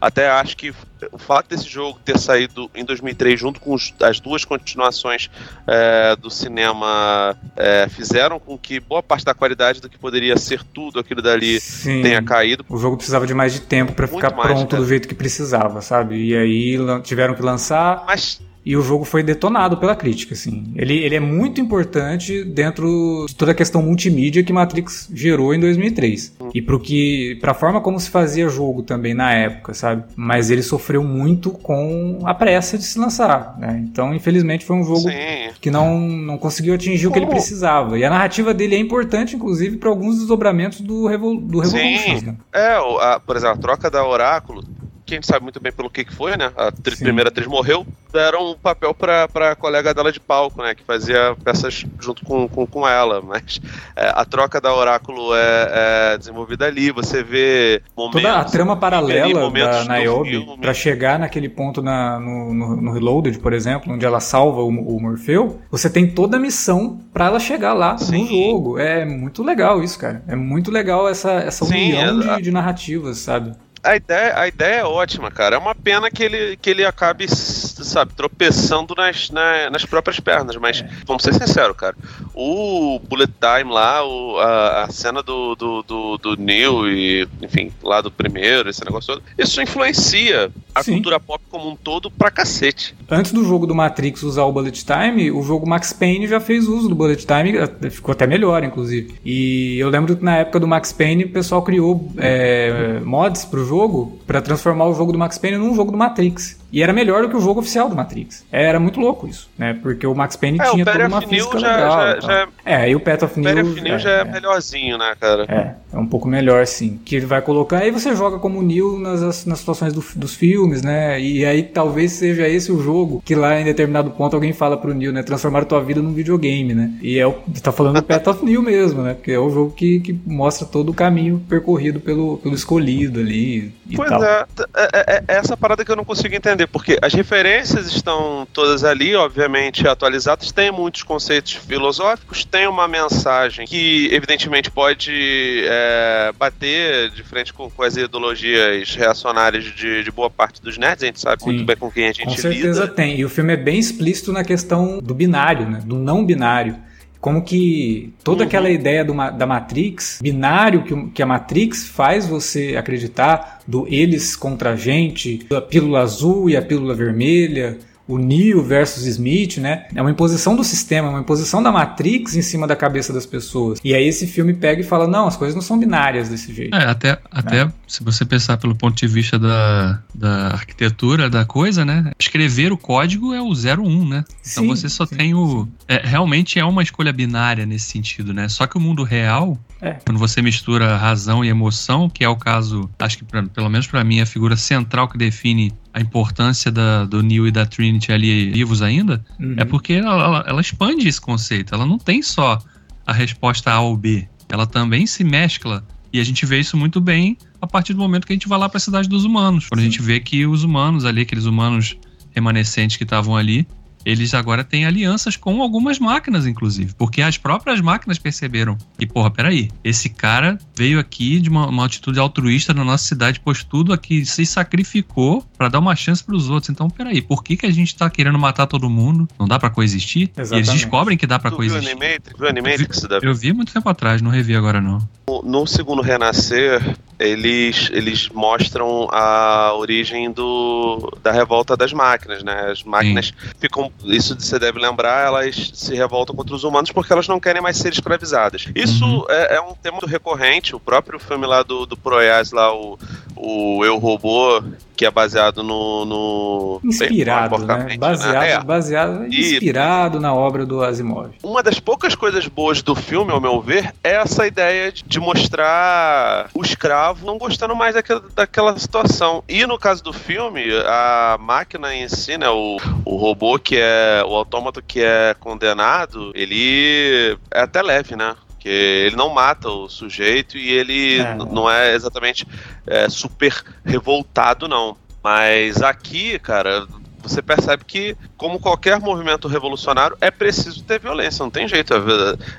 Até acho que o fato desse jogo ter saído em 2003 junto com os, as duas continuações é, do cinema é, fizeram com que boa parte da qualidade do que poderia ser tudo aquilo dali Sim. tenha caído. O jogo precisava de mais de tempo para ficar pronto do jeito que precisava, sabe? E aí tiveram que lançar. Mas e o jogo foi detonado pela crítica, assim. Ele, ele é muito importante dentro de toda a questão multimídia que Matrix gerou em 2003. E pro que, pra forma como se fazia jogo também na época, sabe? Mas ele sofreu muito com a pressa de se lançar, né? Então, infelizmente, foi um jogo Sim. que não, não conseguiu atingir como? o que ele precisava. E a narrativa dele é importante, inclusive, para alguns desdobramentos do, Revol do Revolutions, Sim. Né? É, a, por exemplo, a troca da Oráculo que a gente sabe muito bem pelo que, que foi, né? A primeira atriz morreu, deram um papel pra, pra colega dela de palco, né? Que fazia peças junto com, com, com ela. Mas é, a troca da Oráculo é, é, desenvolvida ali, você vê momentos. Toda a trama paralela da Niobe pra chegar naquele ponto na, no, no, no, Reloaded, por exemplo, onde ela salva o, o Morfeu, você tem toda a missão pra ela chegar lá Sim. no jogo. É muito legal isso, cara. É muito legal essa, essa união Sim, de, de narrativas, sabe? A ideia, a ideia é ótima, cara. É uma pena que ele, que ele acabe, sabe, tropeçando nas, na, nas próprias pernas. Mas, é. vamos ser sinceros, cara. O Bullet Time lá, o, a, a, cena do, do, do, do Neil e, enfim, lá do primeiro, esse negócio todo, isso influencia a Sim. cultura pop como um todo pra cacete. Antes do jogo do Matrix usar o Bullet Time, o jogo Max Payne já fez uso do Bullet Time, ficou até melhor, inclusive. E eu lembro que na época do Max Payne, o pessoal criou é, mods pro jogo jogo para transformar o jogo do Max Payne num jogo do Matrix. E era melhor do que o jogo oficial do Matrix. Era muito louco isso, né? Porque o Max Payne é, tinha toda uma física já, legal. Já, já, é, e o Path of New... Path of New é, já é, é, melhorzinho, né, cara? É, é um pouco melhor, sim. Que ele vai colocar... Aí você joga como Neo nas, nas situações do, dos filmes, né? E aí talvez seja esse o jogo que lá em determinado ponto alguém fala pro Neo, né? Transformar tua vida num videogame, né? E é o... tá falando do Path of New mesmo, né? Porque é o jogo que, que mostra todo o caminho percorrido pelo, pelo escolhido ali pois tal. É, é, é essa parada que eu não consigo entender, porque as referências referências estão todas ali, obviamente atualizadas. Tem muitos conceitos filosóficos, tem uma mensagem que, evidentemente, pode é, bater de frente com, com, as ideologias reacionárias de, de, boa parte dos nerds. A gente sabe Sim. muito bem com quem a gente lida. Com certeza lida. tem. E o filme é bem explícito na questão do binário, né? do não binário como que toda uhum. aquela ideia da Matrix, binário que, que, a Matrix faz você acreditar do eles contra a gente, a pílula azul e a pílula vermelha, o Neo versus Smith, né? É uma imposição do sistema, uma imposição da Matrix em cima da cabeça das pessoas. E aí esse filme pega e fala: não, as coisas não são binárias desse jeito. É, até, até né? se você pensar pelo ponto de vista da, da arquitetura da coisa, né? Escrever o código é o 01, né? Então sim, você só sim, tem o. É, realmente é uma escolha binária nesse sentido, né? Só que o mundo real, é. quando você mistura razão e emoção, que é o caso, acho que pra, pelo menos para mim, a figura central que define a importância da, do Neo e da Trinity ali vivos ainda, uhum. é porque ela, ela, ela, expande esse conceito. Ela não tem só a resposta A ou B. Ela também se mescla. E a gente vê isso muito bem a partir do momento que a gente vai lá para a cidade dos humanos. Quando Sim. a gente vê que os humanos ali, aqueles humanos remanescentes que estavam ali, eles agora têm alianças com algumas máquinas, inclusive. Porque as próprias máquinas perceberam que, porra, peraí, esse cara veio aqui de uma, uma atitude altruísta na nossa cidade, pôs tudo aqui, se sacrificou para dar uma chance para os outros. Então, peraí, por que, que a gente tá querendo matar todo mundo? Não dá para coexistir? Exatamente. E eles descobrem que dá para coexistir. Viu anime? Viu Animatrix, eu, vi, eu vi muito tempo atrás, não revi agora não. No, no segundo Renascer, eles, eles mostram a origem do, da revolta das máquinas, né? As máquinas Sim. ficam, isso você deve lembrar, elas se revoltam contra os humanos porque elas não querem mais ser escravizadas. Isso uhum. é, é, um tema recorrente, o próprio filme lá do, do Proyas, lá, o, o Eu Robô, que é baseado no. no inspirado, bem, né? Baseado, né? É. baseado inspirado e, na obra do Asimov. Uma das poucas coisas boas do filme, ao meu ver, é essa ideia de mostrar o escravo não gostando mais daquela, daquela situação. E no caso do filme, a máquina em si, né? O, o robô que é. O autômato que é condenado, ele é até leve, né? Porque ele não mata o sujeito e ele é. não é exatamente é, super revoltado, não. Mas aqui, cara, você percebe que, como qualquer movimento revolucionário, é preciso ter violência, não tem jeito. É,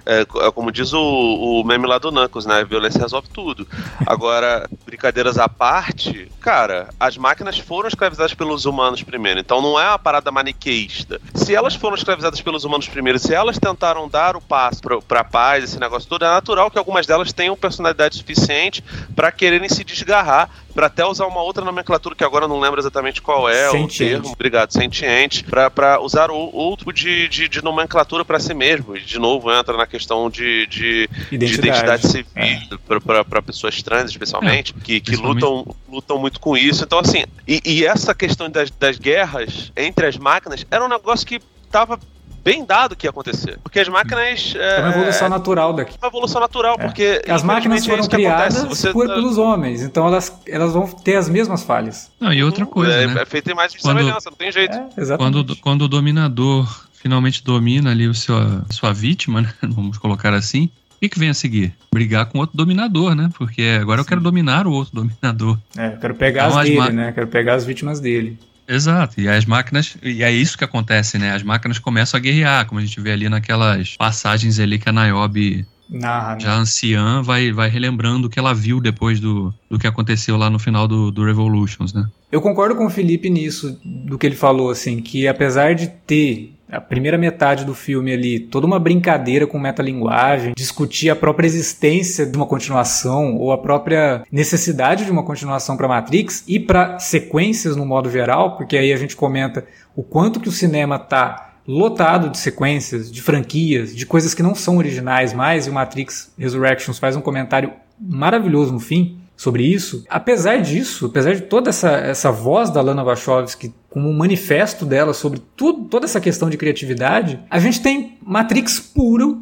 é, é como diz o, o, meme lá do Knuckles, né? A violência resolve tudo. Agora, brincadeiras à parte, cara, as máquinas foram escravizadas pelos humanos primeiro, então não é uma parada maniqueísta. Se elas foram escravizadas pelos humanos primeiro, se elas tentaram dar o passo pra, pra paz, esse negócio todo, é natural que algumas delas tenham personalidade suficiente para quererem se desgarrar para até usar uma outra nomenclatura que agora não lembro exatamente qual é sentiente. o termo, obrigado, sentiente, para usar o, outro de, de, de nomenclatura para si mesmo. E de novo entra na questão de, de identidade. de identidade civil é. para pessoas trans, especialmente, é. que, que lutam, lutam muito com isso. Então, assim, e, e essa questão das, das guerras entre as máquinas era um negócio que estava bem dado que ia acontecer. Porque as máquinas. É, é uma evolução natural daqui. Uma evolução natural, é. porque. As máquinas é foram é criadas Você... por, tá- pelos homens, então elas, elas vão ter as mesmas falhas. Não, e outra coisa. É, né? é feito em mais de quando, semelhança, não tem jeito. É, quando, quando o dominador finalmente domina ali o seu, a sua vítima, né? Vamos colocar assim. O que, que vem a seguir? Brigar com outro dominador, né? Porque agora Sim. eu quero dominar o outro dominador. É, eu quero pegar então, as dele, né? Quero pegar as vítimas dele. Exato, e as máquinas, e é isso que acontece, né? As máquinas começam a guerrear, como a gente vê ali naquelas passagens ali que a Niobe Narra, né? já anciã vai, vai relembrando o que ela viu depois do, do que aconteceu lá no final do, do Revolutions, né? Eu concordo com o Felipe nisso, do que ele falou, assim, que apesar de ter a primeira metade do filme ali, toda uma brincadeira com metalinguagem, discutir a própria existência de uma continuação ou a própria necessidade de uma continuação para Matrix e para sequências no modo geral, porque aí a gente comenta o quanto que o cinema tá lotado de sequências, de franquias, de coisas que não são originais mais, e o Matrix Resurrections faz um comentário maravilhoso no fim sobre isso. Apesar disso, apesar de toda essa, essa voz da Lana Wachowski como um manifesto dela sobre tudo, toda essa questão de criatividade, a gente tem Matrix puro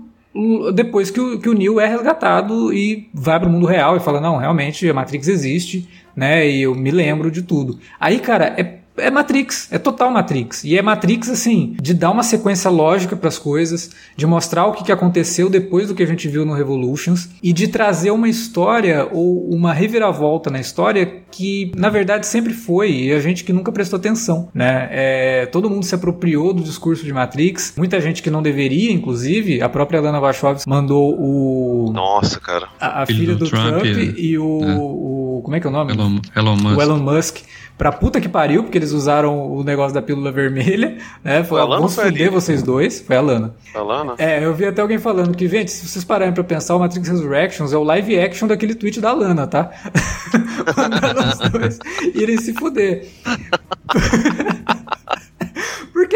depois que o, que o Neo é resgatado e vai para o mundo real e fala, não, realmente a Matrix existe, né, e eu me lembro de tudo. Aí, cara, é é Matrix, é total Matrix. E é Matrix, assim, de dar uma sequência lógica para as coisas, de mostrar o que, aconteceu depois do que a gente viu no Revolutions e de trazer uma história ou uma reviravolta na história que, na verdade, sempre foi e a gente que nunca prestou atenção, né? É, todo mundo se apropriou do discurso de Matrix, muita gente que não deveria, inclusive, a própria Lana Wachowski mandou o... Nossa, cara. A, a filha do, Trump, Trump e, e o, é. o, Como é que é o nome? Elon, Elon Musk. O Elon Musk pra puta que pariu, porque eles usaram o negócio da pílula vermelha, né? Foi, a vamos fuder vocês dois. Foi a Lana. A Lana? É, eu vi até alguém falando que, gente, se vocês pararem pra pensar, o Matrix Resurrections é o live action daquele tweet da Lana, tá? Mandaram os dois irem se fuder.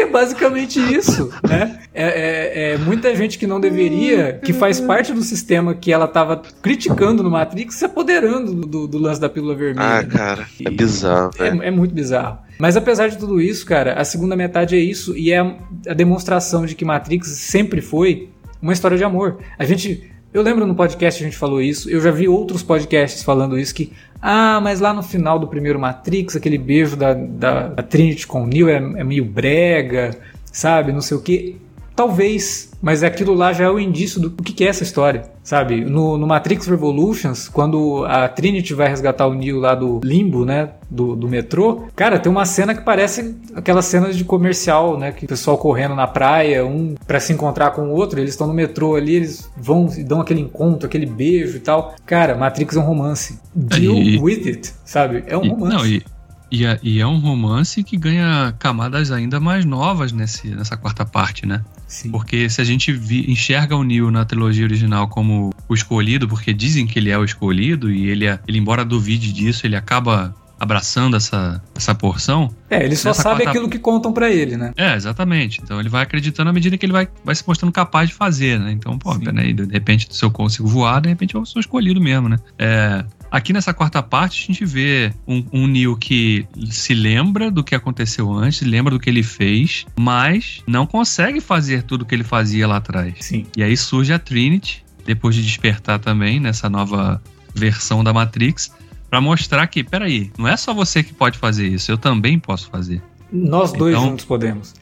Porque é basicamente isso, né? É, é, é, muita gente que não deveria, que faz parte do sistema que ela estava criticando no Matrix, se apoderando do, do, lance da pílula vermelha. Ah, cara, é bizarro, é, é, muito bizarro. Mas apesar de tudo isso, cara, a segunda metade é isso e é a demonstração de que Matrix sempre foi uma história de amor. A gente eu lembro no podcast a gente falou isso, eu já vi outros podcasts falando isso, que ah, mas lá no final do primeiro Matrix, aquele beijo da, da, da Trinity com o Neo é, é meio brega, sabe? Não sei o que. Talvez, mas aquilo lá já é o indício do que é essa história, sabe? No, no, Matrix Revolutions, quando a Trinity vai resgatar o Neo lá do limbo, né? Do, do metrô, cara, tem uma cena que parece aquelas cenas de comercial, né? Que o pessoal correndo na praia, um para se encontrar com o outro, eles estão no metrô ali, eles vão e dão aquele encontro, aquele beijo e tal. Cara, Matrix é um romance. Deal e... with it, sabe? É um romance. Não, e... E é, e é, um romance que ganha camadas ainda mais novas nesse, nessa quarta parte, né? Sim. Porque se a gente vi, enxerga o Neo na trilogia original como o escolhido, porque dizem que ele é o escolhido, e ele, é, ele embora duvide disso, ele acaba abraçando essa, essa porção. É, ele só sabe quarta... aquilo que contam para ele, né? É, exatamente. Então ele vai acreditando à medida que ele vai, vai se mostrando capaz de fazer, né? Então, pô, né? de repente, se eu consigo voar, de repente eu sou escolhido mesmo, né? É, Aqui nessa quarta parte, a gente vê um, um Neo que se lembra do que aconteceu antes, lembra do que ele fez, mas não consegue fazer tudo o que ele fazia lá atrás. Sim. E aí surge a Trinity, depois de despertar também nessa nova versão da Matrix, para mostrar que, peraí, não é só você que pode fazer isso, eu também posso fazer. Nós dois então, juntos podemos.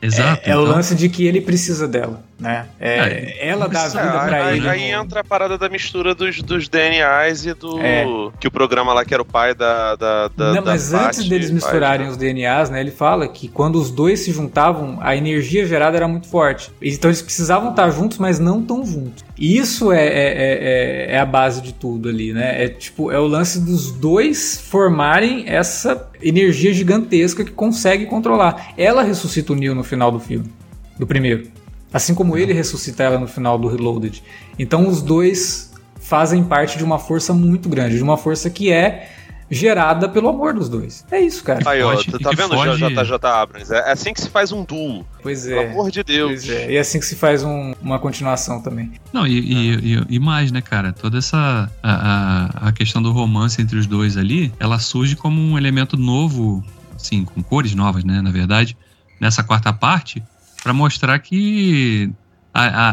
Exato. É, é então... o lance de que ele precisa dela né? É, é, ela dá a vida é, pra aí, ele. Aí entra a parada da mistura dos, dos DNAs e do. É. Que o programa lá, que era o pai da. da, da Não, mas da antes deles misturarem os DNAs, né? Ele fala que quando os dois se juntavam, a energia gerada era muito forte. Então eles precisavam estar juntos, mas não tão juntos. Isso é, é, é, é a base de tudo ali, né? É tipo, é o lance dos dois formarem essa energia gigantesca que consegue controlar. Ela ressuscita o Neo no final do filme. Do primeiro. Assim como ele ressuscita ela no final do Reloaded. Então os dois fazem parte de uma força muito grande, de uma força que é gerada pelo amor dos dois. É isso, cara. Aí, ó, tu tá vendo, foge... JJ Abrams? É assim que se faz um duo. Pois é. Pelo amor de Deus. Pois é. E é assim que se faz um, uma continuação também. Não, e, e, e, mais, né, cara? Toda essa. A, a, a questão do romance entre os dois ali, ela surge como um elemento novo, assim, com cores novas, né, na verdade, nessa quarta parte para mostrar que a, a,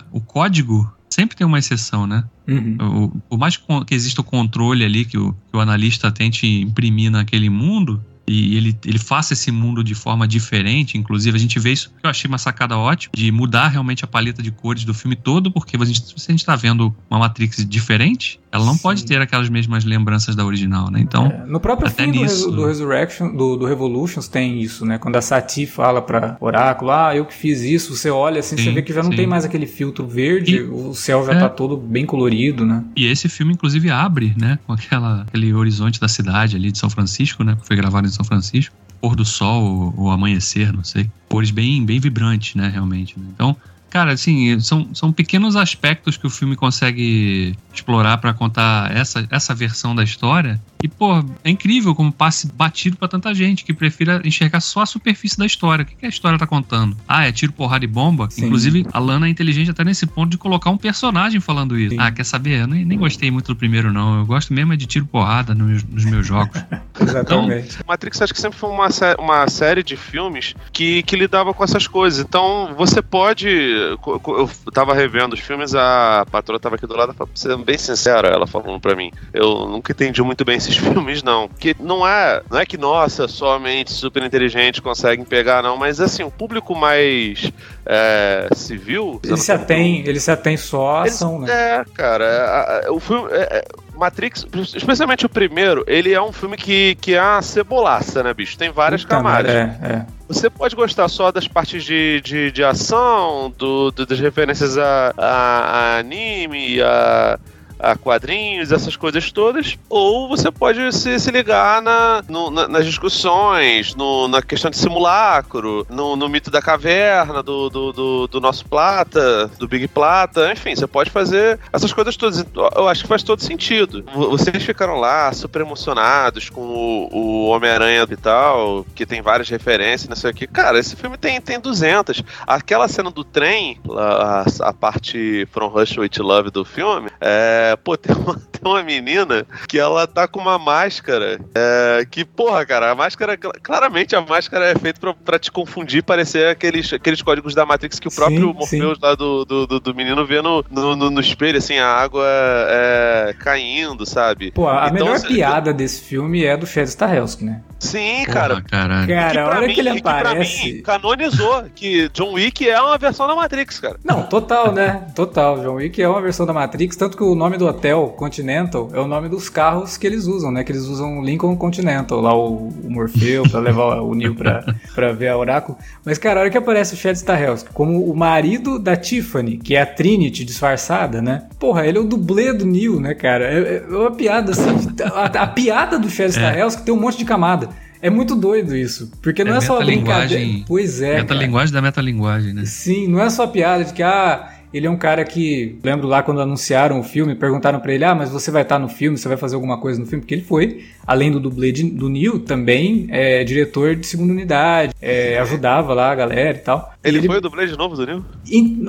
a, o código sempre tem uma exceção, né? Uhum. O, por mais que exista o controle ali que o, que o analista tente imprimir naquele mundo, e ele, ele faça esse mundo de forma diferente. Inclusive, a gente vê isso que eu achei uma sacada ótima, de mudar realmente a paleta de cores do filme todo, porque a gente, se a gente está vendo uma Matrix diferente, ela não Sim. pode ter aquelas mesmas lembranças da original, né? Então, é, no próprio até fim nisso... do, do Resurrection, do, do, Revolutions, tem isso, né? Quando a Sati fala para Oráculo, ah, eu que fiz isso, você olha assim, sim, você vê que já não sim. tem mais aquele filtro verde, e, o céu já é, tá todo bem colorido, né? E esse filme, inclusive, abre, né? Com aquela, aquele horizonte da cidade ali de São Francisco, né? Que foi gravado em São Francisco. Pôr do sol ou, amanhecer, não sei. Cores bem, bem vibrantes, né? Realmente. Né? Então, Cara, assim, são, são pequenos aspectos que o filme consegue explorar para contar essa, essa versão da história. E, pô, é incrível como passe batido para tanta gente que prefira enxergar só a superfície da história. O que, que a história tá contando? Ah, é tiro, porrada e bomba? Sim. Inclusive, a Lana é inteligente até nesse ponto de colocar um personagem falando isso. Sim. Ah, quer saber? Eu nem, nem gostei muito do primeiro, não. Eu gosto mesmo é de tiro, porrada nos, nos meus jogos. Exatamente. Então, Matrix acho que sempre foi uma, uma série de filmes que, que lidava com essas coisas. Então, você pode eu tava revendo os filmes, a patroa tava aqui do lado, sendo bem sincera, ela falando pra mim. Eu nunca entendi muito bem esses filmes, não. Que não é, não é que, nossa, somente super inteligente conseguem pegar, não, mas assim, o público mais é, civil. Ele se atém, ele se atém só à ação, né? É, cara, o filme. É, é, Matrix, especialmente o primeiro, ele é um filme que, que é uma cebolaça, né, bicho? Tem várias Puta camadas. É, é. Você pode gostar só das partes de, de, de ação, do, do, das referências a, a, a anime, a a quadrinhos, essas coisas todas, ou você pode se, se ligar na, no, na, nas discussões, no, na questão de simulacro, no, no mito da caverna, do, do, do, do, nosso Plata, do Big Plata, enfim, você pode fazer essas coisas todas. Eu acho que faz todo sentido. Vocês ficaram lá super emocionados com o, o Homem-Aranha e tal, que tem várias referências, não sei o que. Cara, esse filme tem, tem 200. Aquela cena do trem, a, a parte From Rush With Love do filme, é é, pô, tem uma, tem uma menina que ela tá com uma máscara é, que, porra, cara, a máscara, claramente a máscara é feita pra, pra te confundir, parecer aqueles, aqueles códigos da Matrix que o próprio sim, Morpheus sim. lá do, do, do, menino vê no, no, no, espelho, assim, a água é, caindo, sabe? Pô, a então, melhor piada desse filme é do Chad Stahelski, né? Sim, cara. Porra, cara, a hora que, que ele aparece. Que mim, canonizou que John Wick é uma versão da Matrix, cara. Não, total, né? Total. John Wick é uma versão da Matrix, tanto que o nome do hotel, Continental, é o nome dos carros que eles usam, né? Que eles usam Lincoln Continental, lá o, o Morfeu, pra levar o Neo pra, pra ver a Oráculo. Mas, cara, a hora que aparece o Chad Stahelski como o marido da Tiffany, que é a Trinity disfarçada, né? Porra, ele é o dublê do Neo, né, cara? É, é uma piada, assim. A, a piada do Chad é. Stahelski tem um monte de camada. É muito doido isso. Porque não é, é só brincadeira. Pois é. Metalinguagem da metalinguagem, né? Sim, não é só piada de que, ah, ele é um cara que. Lembro lá quando anunciaram o filme, perguntaram para ele: ah, mas você vai estar no filme, você vai fazer alguma coisa no filme? Porque ele foi, além do dublê de, do Neil, também é diretor de segunda unidade, é, ajudava lá a galera e tal. Ele, ele foi o dublê de novo do Neil?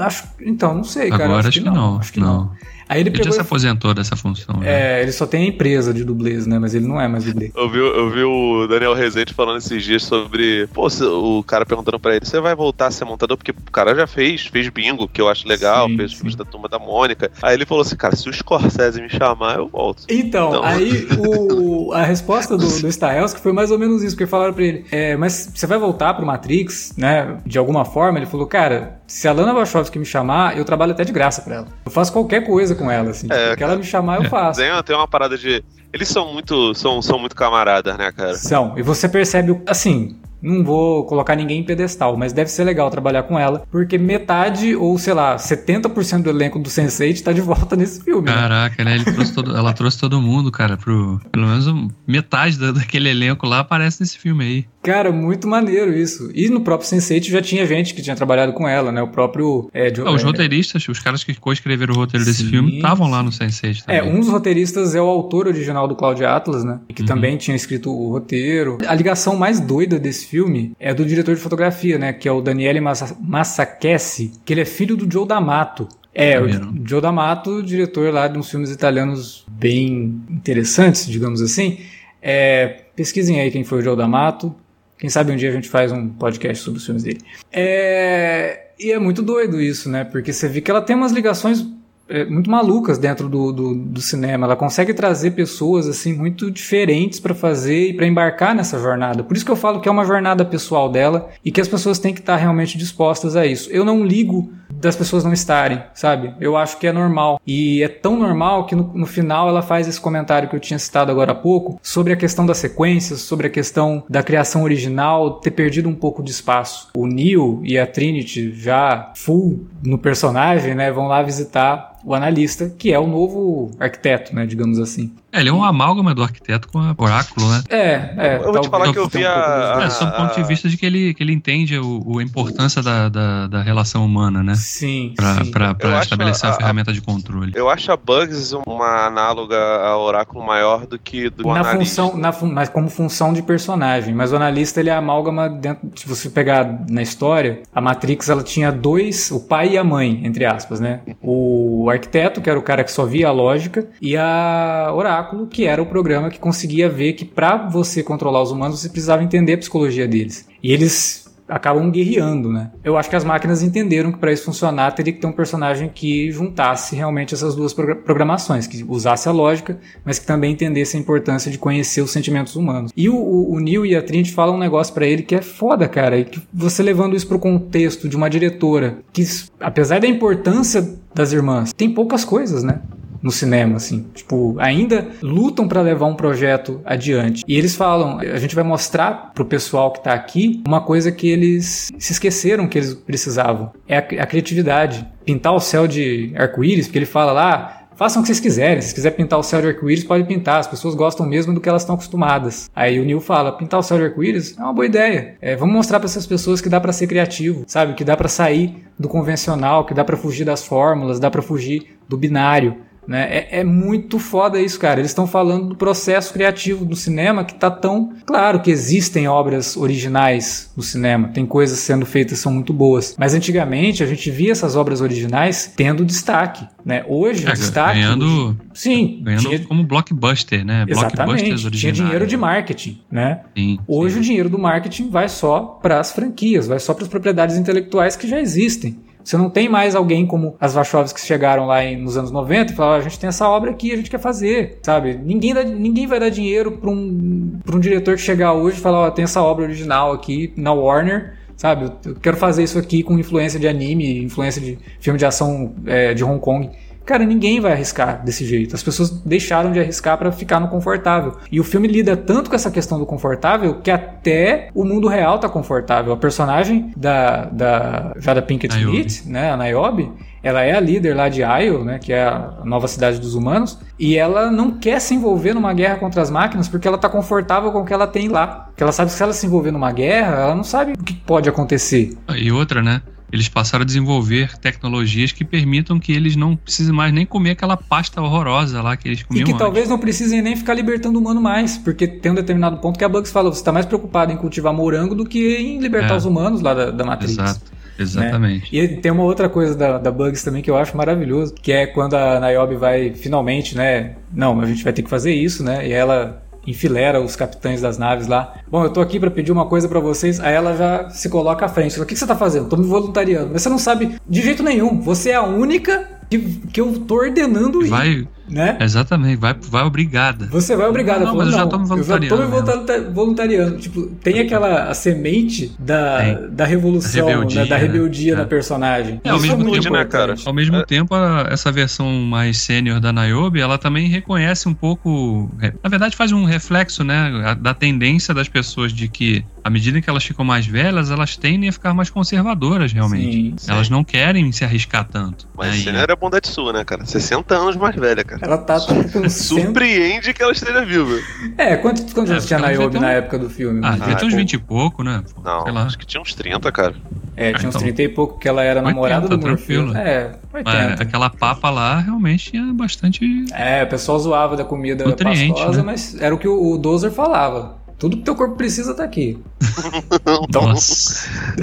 acho, então, não sei, cara. Agora acho, acho que, não, Acho que não. não. Aí ele, ele já se aposentou dessa função. Né? É, ele só tem a empresa de dublês, né? Mas ele não é mais dublê. Eu vi, eu vi o Daniel Rezende falando esses dias sobre. Pô, o cara perguntando pra ele: você vai voltar a ser montador? Porque o cara já fez, fez bingo, que eu acho legal, sim, fez filmes da turma da Mônica. Aí ele falou assim: cara, se o Scorsese me chamar, eu volto. Então, então... aí o, a resposta do, do Stahelski foi mais ou menos isso, porque falaram pra ele: é, mas você vai voltar pro Matrix, né? De alguma forma? Ele falou: cara, se a Lana Wachowski me chamar, eu trabalho até de graça pra ela. Eu faço qualquer coisa com ela, assim. É, que ela me chamar, eu faço. Tem, tem uma parada de. Eles são muito, são, são muito camaradas, né, cara? São. E você percebe, assim, não vou colocar ninguém em pedestal, mas deve ser legal trabalhar com ela, porque metade, ou sei lá, 70% do elenco do Sense8 tá de volta nesse filme. Né? Caraca, né? né? Trouxe todo, ela trouxe todo mundo, cara, pro. Pelo menos metade daquele elenco lá aparece nesse filme aí. Cara, muito maneiro isso. E no próprio Sense8 já tinha gente que tinha trabalhado com ela, né? O próprio. É, ah, os é, roteiristas, os caras que co-escreveram o roteiro desse filme, estavam lá no Sense8 também. É, um dos roteiristas é o autor original do Cloud Atlas, né? Que uhum. também tinha escrito o roteiro. A ligação mais doida desse filme é do diretor de fotografia, né? Que é o Daniele Massacchesi, que ele é filho do Joe D'Amato. É, o Joe D'Amato, diretor lá de uns filmes italianos bem interessantes, digamos assim. É, pesquisem aí quem foi o Joe D'Amato. Quem sabe um dia a gente faz um podcast sobre os filmes dele. É, e é muito doido isso, né? Porque você vê que ela tem umas ligações é, muito malucas dentro do, do, do, cinema. Ela consegue trazer pessoas assim muito diferentes para fazer e para embarcar nessa jornada. Por isso que eu falo que é uma jornada pessoal dela e que as pessoas têm que estar realmente dispostas a isso. Eu não ligo das pessoas não estarem, sabe? Eu acho que é normal. E é tão normal que no, no, final ela faz esse comentário que eu tinha citado agora há pouco sobre a questão das sequências, sobre a questão da criação original ter perdido um pouco de espaço. O Neo e a Trinity já full no personagem, né, vão lá visitar o analista, que é o novo arquiteto, né, digamos assim. É, ele é um amálgama do arquiteto com o oráculo, né? É, é. Eu vou te falar que eu vi a... É, sob o ponto de vista de que ele, que ele entende o, o a importância da, da, da, relação humana, né? Sim, pra, sim. Pra, pra estabelecer a, a, ferramenta de controle. Eu acho a Bugs uma análoga ao oráculo maior do que do na analista. Função, na, mas como função de personagem. Mas o analista, ele é amálgama dentro... Se você pegar na história, a Matrix, ela tinha dois... O pai e a mãe, entre aspas, né? O arquiteto, que era o cara que só via a lógica, e a Oráculo, que era o programa que conseguia ver que para você controlar os humanos, você precisava entender a psicologia deles. E eles acabam guerreando, né? Eu acho que as máquinas entenderam que para isso funcionar teria que ter um personagem que juntasse realmente essas duas programações, que usasse a lógica, mas que também entendesse a importância de conhecer os sentimentos humanos. E o, o, o Neil e a Trinity falam um negócio para ele que é foda, cara, e que você levando isso pro contexto de uma diretora que, apesar da importância das irmãs, tem poucas coisas, né? No cinema, assim. Tipo, ainda lutam para levar um projeto adiante. E eles falam, a gente vai mostrar pro pessoal que tá aqui uma coisa que eles se esqueceram que eles precisavam. É a, a criatividade. Pintar o céu de arco-íris, porque ele fala lá, Façam o que vocês quiserem. Se quiser pintar o céu de arco-íris, pode pintar. As pessoas gostam mesmo do que elas estão acostumadas. Aí o Neil fala: pintar o céu de arco-íris é uma boa ideia. É, vamos mostrar para essas pessoas que dá para ser criativo, sabe? Que dá para sair do convencional, que dá para fugir das fórmulas, dá para fugir do binário. Né? É, é, muito foda isso, cara. Eles estão falando do processo criativo do cinema que tá tão. Claro que existem obras originais no cinema, tem coisas sendo feitas que são muito boas. Mas antigamente a gente via essas obras originais tendo destaque. Né? Hoje é, o destaque. Ganhando, sim, ganhando tinha, como blockbuster, né? Exatamente. Tinha dinheiro de marketing. Né? Sim, Hoje sim. o dinheiro do marketing vai só para as franquias, vai só para as propriedades intelectuais que já existem. Você não tem mais alguém como as Wachowskis que chegaram lá em, nos anos 90 e falaram: a gente tem essa obra aqui, a gente quer fazer, sabe? Ninguém, dá, ninguém vai dar dinheiro para um, pra um diretor que chegar hoje e falar: ó, tem essa obra original aqui na Warner sabe? Eu quero fazer isso aqui com influência de anime, influência de filme de ação é, de Hong Kong. Cara, ninguém vai arriscar desse jeito. As pessoas deixaram de arriscar para ficar no confortável. E o filme lida tanto com essa questão do confortável que até o mundo real tá confortável. A personagem da, da Jada Pinkett Smith, né, a Niobe, ela é a líder lá de Io, né, que é a nova cidade dos humanos, e ela não quer se envolver numa guerra contra as máquinas porque ela tá confortável com o que ela tem lá. Porque ela sabe que se ela se envolver numa guerra, ela não sabe o que pode acontecer. E outra, né? Eles passaram a desenvolver tecnologias que permitam que eles não precisem mais nem comer aquela pasta horrorosa lá que eles comiam. E que antes. talvez não precisem nem ficar libertando o humano mais, porque tem um determinado ponto que a Bugs fala: você está mais preocupado em cultivar morango do que em libertar é. os humanos lá da, da Matrix. Exato. Exatamente. Né? E tem uma outra coisa da, da Bugs também que eu acho maravilhoso, que é quando a Niobe vai finalmente, né? Não, a gente vai ter que fazer isso, né? E ela enfilera os capitães das naves lá. Bom, eu tô aqui para pedir uma coisa para vocês. Aí ela já se coloca à frente. Fala, o que, que você tá fazendo? Tô me voluntariando. Mas você não sabe de jeito nenhum. Você é a única que, que eu tô ordenando ir. Vai, né? Exatamente, vai, vai obrigada. Você vai obrigada. Não, não mas eu já tô me voluntariando. Eu já tô me voluntariando. Tipo, tem aquela a semente da, da revolução, da rebeldia, né? da, rebeldia né? da personagem. É, ao mesmo é tempo, né, cara? Ao mesmo é. tempo, a, essa versão mais sênior da Niobe, ela também reconhece um pouco, na verdade faz um reflexo, né, da tendência das pessoas de que à medida que elas ficam mais velhas, elas tendem a ficar mais conservadoras, realmente. Sim, sim. Elas não querem se arriscar tanto. Mas né? Sênior é bondade sua, né, cara? 60 anos mais velha, cara. Ela tá com Surpreende que ela esteja viva. É, quantos, quantos é, anos tinha Naomi na época do filme? Ah, devia ter uns 20 e pouco, né? Não, acho que tinha uns 30, cara. É, tinha ah, uns então, 30 e pouco, que ela era 80, namorada do Morfeu. É, 80. aquela papa lá realmente tinha bastante. É, o pessoal zoava da comida pastosa, né? mas era o que o, o Dozer falava. Tudo que teu corpo precisa tá aqui. então,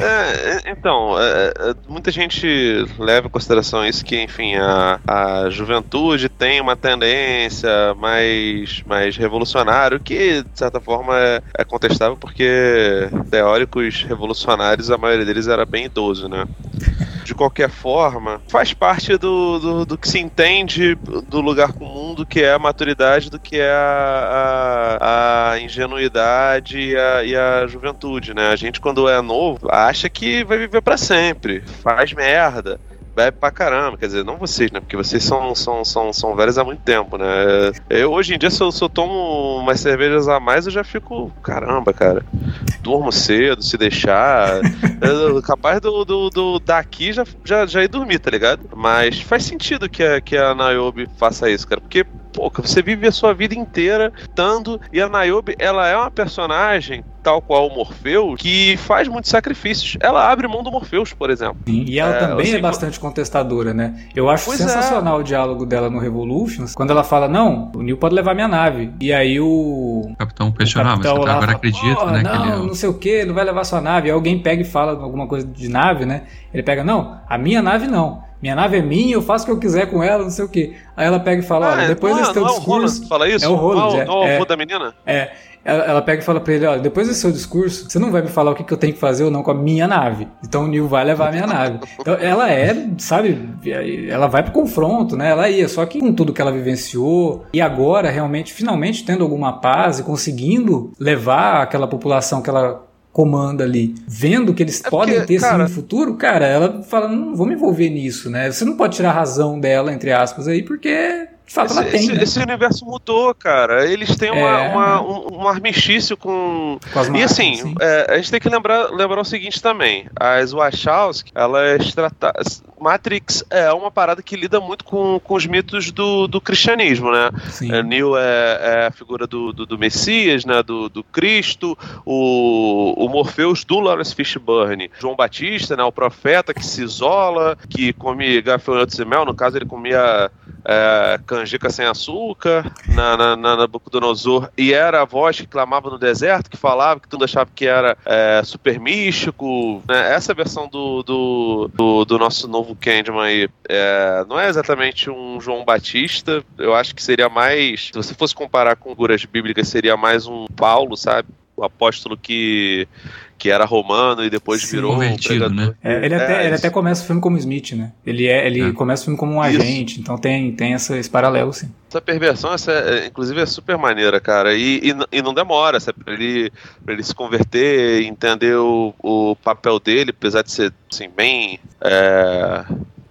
é, então é, é, muita gente leva em consideração isso que, enfim, a, a juventude tem uma tendência mais, mais revolucionária, que de certa forma é, é contestável porque teóricos revolucionários, a maioria deles era bem idoso, né? De qualquer forma, faz parte do, do, do, que se entende do lugar comum, do que é a maturidade, do que é a, a, a ingenuidade e a, e a, juventude, né? A gente, quando é novo, acha que vai viver para sempre, faz merda bebe pra caramba. Quer dizer, não vocês, né? Porque vocês são, são, são, são velhos há muito tempo, né? Eu, hoje em dia, se eu, se eu tomo umas cervejas a mais, eu já fico, caramba, cara. Durmo cedo, se deixar. eu, capaz do, do, do, daqui já, já, já ir dormir, tá ligado? Mas faz sentido que a, que a Niobe faça isso, cara. Porque pô, você vive a sua vida inteira dando. E a Niobe, ela é uma personagem tal qual o Morpheus, que faz muitos sacrifícios. Ela abre mão do Morpheus, por exemplo. Sim, e ela é, também assim, é bastante contestadora, né? Eu acho é. sensacional é. o diálogo dela no Revolutions, quando ela fala, não, o Neil pode levar minha nave. E aí o... o capitão questionava, você agora fala, acredita, né? Não, que ele... É não sei o que, não vai levar sua nave. Aí alguém pega e fala alguma coisa de nave, né? Ele pega, não, a minha nave não. Minha nave é minha, eu faço o que eu quiser com ela, não sei o que. Aí ela pega e fala, olha, ah, depois desse teu discurso... É o fala isso? É o Roland, é. Não, é, o avô da menina? É. Ela, ela, pega e fala pra ele, olha, depois desse seu discurso, você não vai me falar o que, que eu tenho que fazer ou não com a minha nave. Então o Neil vai levar a minha nave. Então ela é, sabe, ela vai pro confronto, né? Ela ia, só que com tudo que ela vivenciou e agora realmente, finalmente tendo alguma paz e conseguindo levar aquela população que ela comanda ali, vendo que eles é podem porque, ter cara, no futuro, cara, ela fala, não vou me envolver nisso, né? Você não pode tirar a razão dela, entre aspas, aí, porque de fato esse, ela tem. Esse, né? esse, universo mudou, cara. Eles têm uma, é... uma um, um, armistício com. com as e assim, é, a gente tem que lembrar, lembrar o seguinte também: as Wachowski, elas trataram. Matrix é uma parada que lida muito com, com os mitos do, do cristianismo, né? É, Neil é, é, a figura do, do, do, Messias, né? Do, do Cristo, o, o Morpheus do Lawrence Fishburne, João Batista, né? O profeta que se isola, que come gafanhotos e mel, no caso ele comia é, canjica sem açúcar na, na, na Nabucodonosor e era a voz que clamava no deserto, que falava, que tudo achava que era é, super místico. Né? Essa versão do, do, do, do nosso novo o Candyman aí é, não é exatamente um João Batista. Eu acho que seria mais. Se você fosse comparar com figuras bíblicas, seria mais um Paulo, sabe? O apóstolo que que era romano e depois Sim, virou um pregador. Né? É, ele, até, é, ele até começa o filme como Smith, né? Ele, é, ele é. começa o filme como um isso. agente, então tem, tem essa, esse paralelo, sim. Essa perversão, essa, é, inclusive, é super maneira, cara. E, e, e não demora essa, pra, ele, pra ele se converter, entender o, o papel dele, apesar de ser assim, bem. É,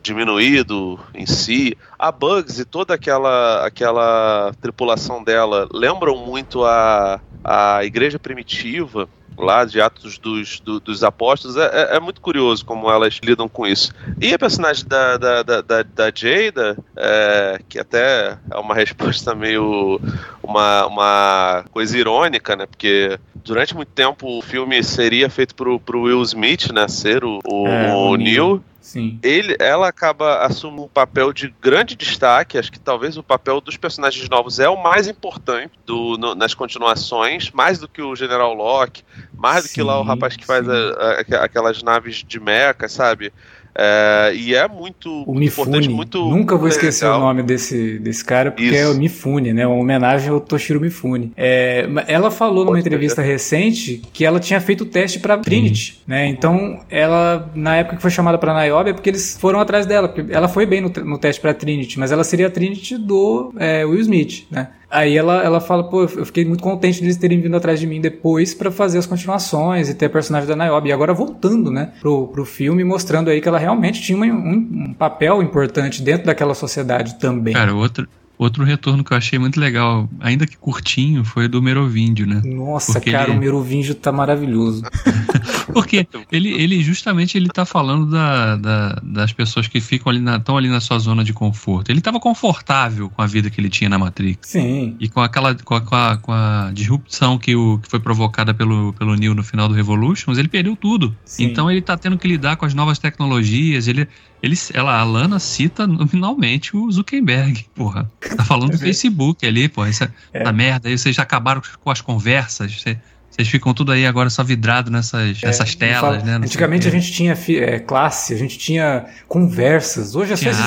diminuído em si. A Bugs e toda aquela, aquela tripulação dela lembram muito a, a igreja primitiva lá de Atos dos, do, dos Apóstolos, é, é, é, muito curioso como elas lidam com isso. E a personagem da, da, da, da, da Jada, é, que até é uma resposta meio. uma, uma coisa irônica, né? Porque durante muito tempo o filme seria feito pro, pro Will Smith, né? Ser o, o, é, o Neil. Sim. Ele, ela acaba assumindo um papel de grande destaque. Acho que talvez o papel dos personagens novos é o mais importante do, no, nas continuações, mais do que o General Locke, mais do sim, que lá o rapaz que faz a, a, aquelas naves de mecha, sabe? É, e é muito, o Mifune. muito. Nunca vou esquecer legal. o nome desse, desse cara, porque Isso. é o Mifune, né? Uma homenagem ao Toshiro Mifune. É, ela falou numa entrevista recente que ela tinha feito o teste para Trinity, né? Então, ela, na época que foi chamada para Niobe, é porque eles foram atrás dela. Ela foi bem no, no teste para Trinity, mas ela seria a Trinity do é, Will Smith, né? Aí ela, ela fala, pô, eu fiquei muito contente de eles terem vindo atrás de mim depois para fazer as continuações e ter a personagem da Niobe. E agora voltando, né, pro, pro filme, mostrando aí que ela realmente tinha um, um papel importante dentro daquela sociedade também. Cara, outro, Outro retorno que eu achei muito legal, ainda que curtinho, foi do Merovíndio, né? Nossa, Porque cara, ele... o Merovíndio tá maravilhoso. Porque ele, ele justamente ele tá falando da, da, das pessoas que ficam ali na, ali na sua zona de conforto. Ele estava confortável com a vida que ele tinha na Matrix. Sim. E com aquela com a, com a, com a disrupção que, o, que foi provocada pelo, pelo Neo no final do Revolutions, ele perdeu tudo. Sim. Então ele tá tendo que lidar com as novas tecnologias, ele ele, ela, a Lana cita nominalmente o Zuckerberg, porra. Tá falando do Facebook ali, porra. Essa, é. merda aí, vocês já acabaram com as conversas. Você, vocês ficam tudo aí agora só vidrado nessas, é, nessas telas, falo, né? antigamente a gente tinha é, classe, a gente tinha conversas. Hoje é só esses.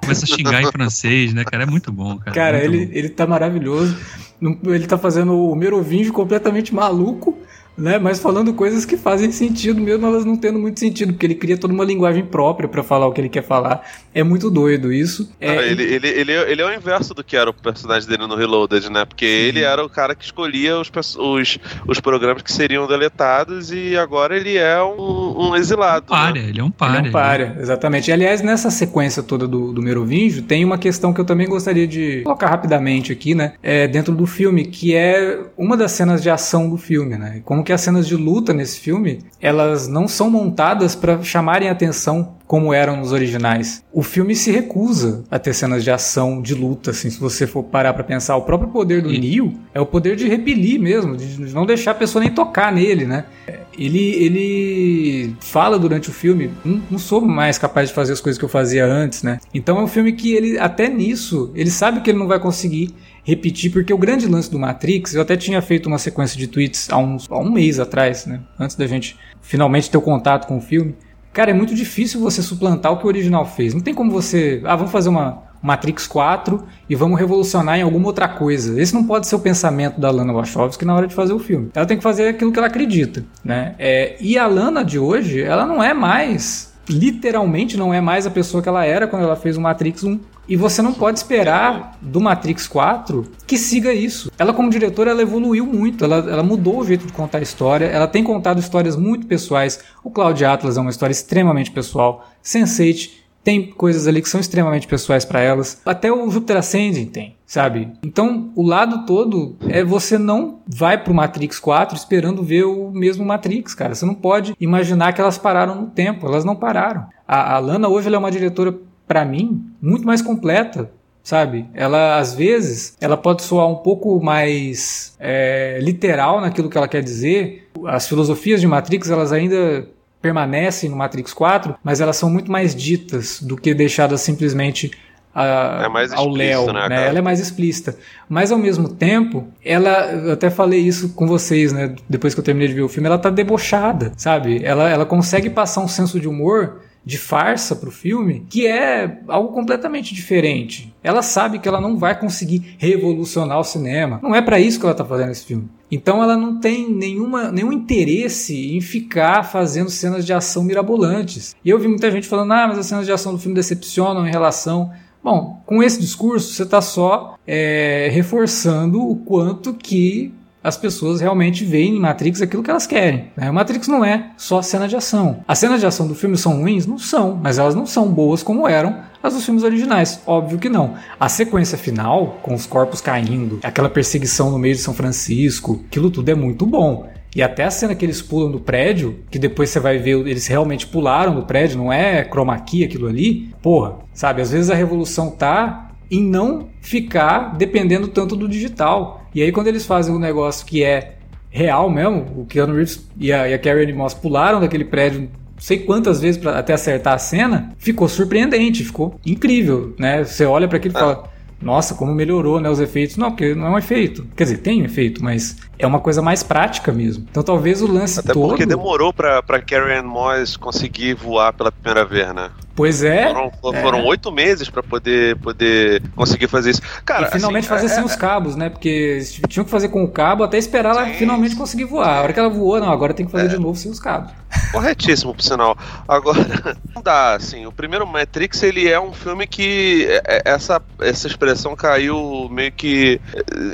Começa a xingar em francês, né, cara? É muito bom, cara. Cara, ele, bom. ele tá maravilhoso. Ele tá fazendo o Merovingio completamente maluco né? Mas falando coisas que fazem sentido, mesmo elas não tendo muito sentido, porque ele cria toda uma linguagem própria para falar o que ele quer falar. É muito doido isso. É... Ah, ele, ele, ele, ele é o inverso do que era o personagem dele no Reloaded, né? Porque Sim. ele era o cara que escolhia os, os, os programas que seriam deletados e agora ele é um, um exilado. Um párea, né? ele é um párea. Ele é um né? exatamente. E, aliás, nessa sequência toda do, do Merovingio, tem uma questão que eu também gostaria de colocar rapidamente aqui, né? É, dentro do filme, que é uma das cenas de ação do filme, né? Como como que as cenas de luta nesse filme, elas não são montadas para chamarem atenção como eram nos originais. O filme se recusa a ter cenas de ação, de luta, assim, se você for parar para pensar. O próprio poder do e... Neo é o poder de repelir mesmo, de não deixar a pessoa nem tocar nele, né? Ele, ele fala durante o filme, não, não sou mais capaz de fazer as coisas que eu fazia antes, né? Então é um filme que ele, até nisso, ele sabe que ele não vai conseguir repetir, porque o grande lance do Matrix, eu até tinha feito uma sequência de tweets há, uns, há um mês atrás, né? Antes da gente finalmente ter o contato com o filme. Cara, é muito difícil você suplantar o que o original fez. Não tem como você. Ah, vamos fazer uma Matrix 4 e vamos revolucionar em alguma outra coisa. Esse não pode ser o pensamento da Lana Wachowski na hora de fazer o filme. Ela tem que fazer aquilo que ela acredita, né? É, e a Lana de hoje, ela não é mais literalmente não é mais a pessoa que ela era quando ela fez o Matrix 1. E você não pode esperar do Matrix 4 que siga isso. Ela, como diretora, ela evoluiu muito, ela, ela mudou o jeito de contar a história, ela tem contado histórias muito pessoais. O Cloud Atlas é uma história extremamente pessoal. Sense8 tem coisas ali que são extremamente pessoais para elas. Até o Jupiter Ascending tem, sabe? Então, o lado todo é você não vai pro Matrix 4 esperando ver o mesmo Matrix, cara. Você não pode imaginar que elas pararam no tempo. Elas não pararam. A, a Lana hoje é uma diretora para mim, muito mais completa, sabe? Ela, às vezes, ela pode soar um pouco mais é, literal naquilo que ela quer dizer. As filosofias de Matrix, elas ainda permanecem no Matrix 4, mas elas são muito mais ditas do que deixadas simplesmente a, é ao Léo, né, né? Ela é mais explícita. Mas ao mesmo tempo, ela, eu até falei isso com vocês, né? Depois que eu terminei de ver o filme, ela tá debochada, sabe? Ela, ela consegue passar um senso de humor de farsa pro filme, que é algo completamente diferente. Ela sabe que ela não vai conseguir revolucionar o cinema. Não é para isso que ela tá fazendo esse filme. Então ela não tem nenhuma, nenhum interesse em ficar fazendo cenas de ação mirabolantes. E eu vi muita gente falando, ah, mas as cenas de ação do filme decepcionam em relação Bom, com esse discurso você está só é, reforçando o quanto que as pessoas realmente veem em Matrix aquilo que elas querem. Né? Matrix não é só cena de ação. As cenas de ação do filme são ruins? Não são, mas elas não são boas como eram as dos filmes originais. Óbvio que não. A sequência final, com os corpos caindo, aquela perseguição no meio de São Francisco, aquilo tudo é muito bom. E até a cena que eles pulam do prédio, que depois você vai ver, eles realmente pularam do prédio, não é chroma key aquilo ali. Porra, sabe? Às vezes a revolução tá em não ficar dependendo tanto do digital. E aí quando eles fazem um negócio que é real mesmo, o Keanu Reeves e a, e a Carrie Ann Moss pularam daquele prédio não sei quantas vezes para até acertar a cena, ficou surpreendente, ficou incrível, né? Você olha para aquilo e fala, nossa, como melhorou, né, os efeitos. Não, porque não é um efeito. Quer dizer, tem um efeito, mas é uma coisa mais prática mesmo. Então talvez o lance Até todo... porque demorou pra, pra Carrie Ann Moss conseguir voar pela primeira vez, né? Pois é. Foram é. oito meses para poder, poder conseguir fazer isso. Cara, e finalmente assim, fazer é, sem é, os cabos, né? Porque tinham que fazer com o cabo até esperar sim, ela finalmente conseguir voar. A hora que ela voou, não, agora tem que fazer é. de novo sem os cabos. Corretíssimo, por sinal. Agora, não dá, assim, o primeiro Matrix, ele é um filme que é, essa, essa expressão caiu meio que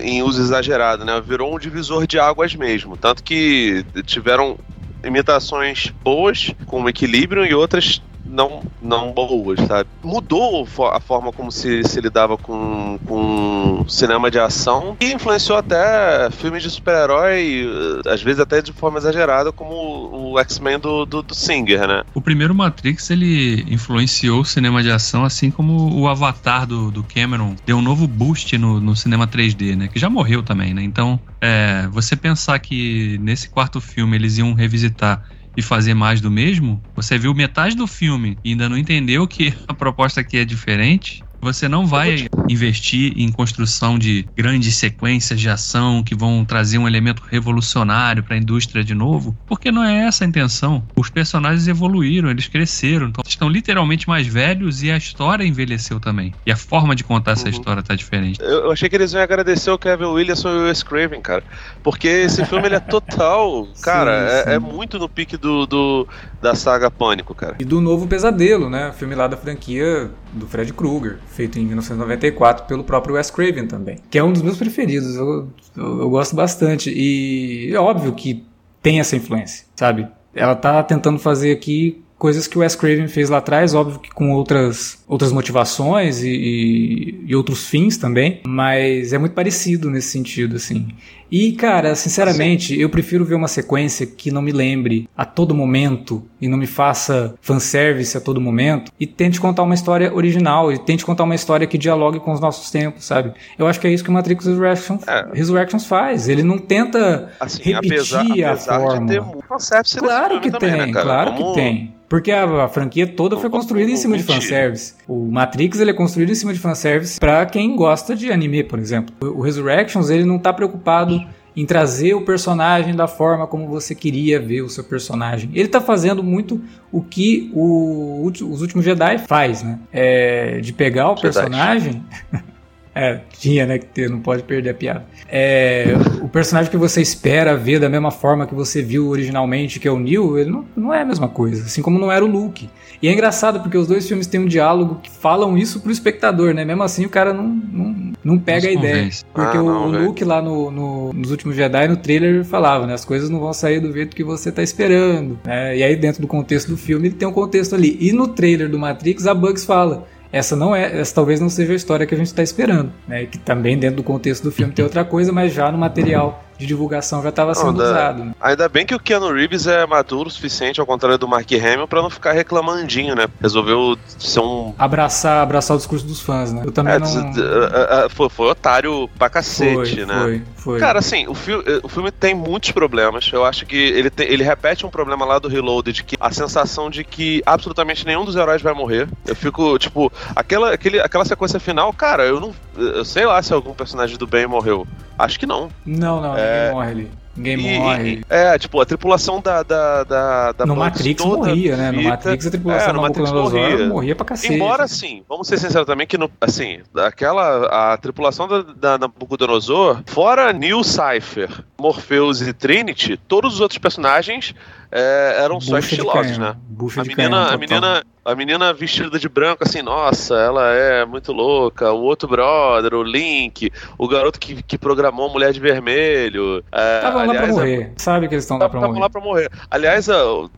em uso exagerado, né? Virou um divisor de águas mesmo. Tanto que tiveram imitações boas, com equilíbrio, e outras não, não boas, sabe? Mudou a forma como se, se lidava com, com cinema de ação e influenciou até filmes de super-herói, eh, às vezes até de forma exagerada, como o X-Men do, do, do, Singer, né? O primeiro Matrix, ele influenciou o cinema de ação, assim como o Avatar do, do Cameron deu um novo boost no, no cinema 3D, né? Que já morreu também, né? Então, é, você pensar que nesse quarto filme eles iam revisitar e fazer mais do mesmo, você viu metade do filme e ainda não entendeu que a proposta aqui é diferente, você não vai investir em construção de grandes sequências de ação que vão trazer um elemento revolucionário para a indústria de novo, porque não é essa a intenção. Os personagens evoluíram, eles cresceram, então estão literalmente mais velhos e a história envelheceu também. E a forma de contar essa uhum. história tá diferente. Eu, eu, achei que eles iam agradecer o Kevin Williamson e o Wes Craven, cara, porque esse filme ele é total, cara, sim, sim. É, é, muito no pique do, do, da saga Pânico, cara. E do novo Pesadelo, né? O filme lá da franquia do Fred Krueger, feito em 1994 pelo próprio Wes Craven também, que é um dos meus preferidos. Eu, eu, eu gosto bastante e é óbvio que tem essa influência, sabe? Ela tá tentando fazer aqui coisas que o Wes Craven fez lá atrás, óbvio que com outras, outras motivações e, e, e, outros fins também, mas é muito parecido nesse sentido, assim. E, cara, sinceramente, eu prefiro ver uma sequência que não me lembre a todo momento e não me faça fanservice a todo momento e tente contar uma história original e tente contar uma história que dialogue com os nossos tempos, sabe? Eu acho que é isso que o Matrix Resurrection, é. Resurrections faz. Ele não tenta assim, repetir apesar, apesar a fórmula. De ter um claro que tem, né, claro Como... que tem. Porque a, a, franquia toda foi construída em cima de fanservice. O Matrix ele é construído em cima de fanservice para quem gosta de anime, por exemplo. O, Resurrections ele não tá preocupado em trazer o personagem da forma como você queria ver o seu personagem. Ele está fazendo muito o que o, os últimos Jedi faz, né? É, de pegar o Jedi. personagem. É, tinha, né, que ter, não pode perder a piada. É, o personagem que você espera ver da mesma forma que você viu originalmente, que é o Neil, ele não, não é a mesma coisa, assim como não era o Luke. E é engraçado porque os dois filmes têm um diálogo que falam isso pro espectador, né? Mesmo assim o cara não, não, não pega a ideia. Porque ah, não, o, Luke lá no, no, nos últimos Jedi, no trailer, falava, né? As coisas não vão sair do jeito que você tá esperando. Né? E aí dentro do contexto do filme ele tem um contexto ali. E no trailer do Matrix a Bugs fala essa não é, essa talvez não seja a história que a gente está esperando, né? Que também dentro do contexto do filme tem outra coisa, mas já no material de divulgação já estava sendo usado. Né? Ainda bem que o Keanu Reeves é maduro o suficiente, ao contrário do Mark Hamill, para não ficar reclamandinho, né? Resolveu ser um. Abraçar, abraçar o discurso dos fãs, né? Eu também é, não. Foi, foi otário pra cacete, foi, né? Foi, foi. Cara, assim, o, fi o filme tem muitos problemas. Eu acho que ele, tem, ele repete um problema lá do Reloaded, que a sensação de que absolutamente nenhum dos heróis vai morrer. Eu fico, tipo, aquela, aquele, aquela sequência final, cara, eu não. Eu sei lá se algum personagem do bem morreu. Acho que não. Não, não, é... ninguém morre ali. Ninguém e, morre. É, tipo, a tripulação da. da, da, da no Matrix morria, né? No Matrix a tripulação é, no Matrix morria. morria pra cacete. Embora, assim, vamos ser sinceros também que, no, assim, aquela. A tripulação da, da Nabucodonosor, fora Neil Cypher, Morpheus e Trinity, todos os outros personagens é, eram só estilosos, né? A menina, canhão, a menina, a menina vestida de branco, assim, nossa, ela é muito louca. O outro brother, o Link, o garoto que, que programou a mulher de vermelho. Estavam é, lá pra morrer. É, Sabe que eles estão lá pra morrer. lá pra morrer. Aliás,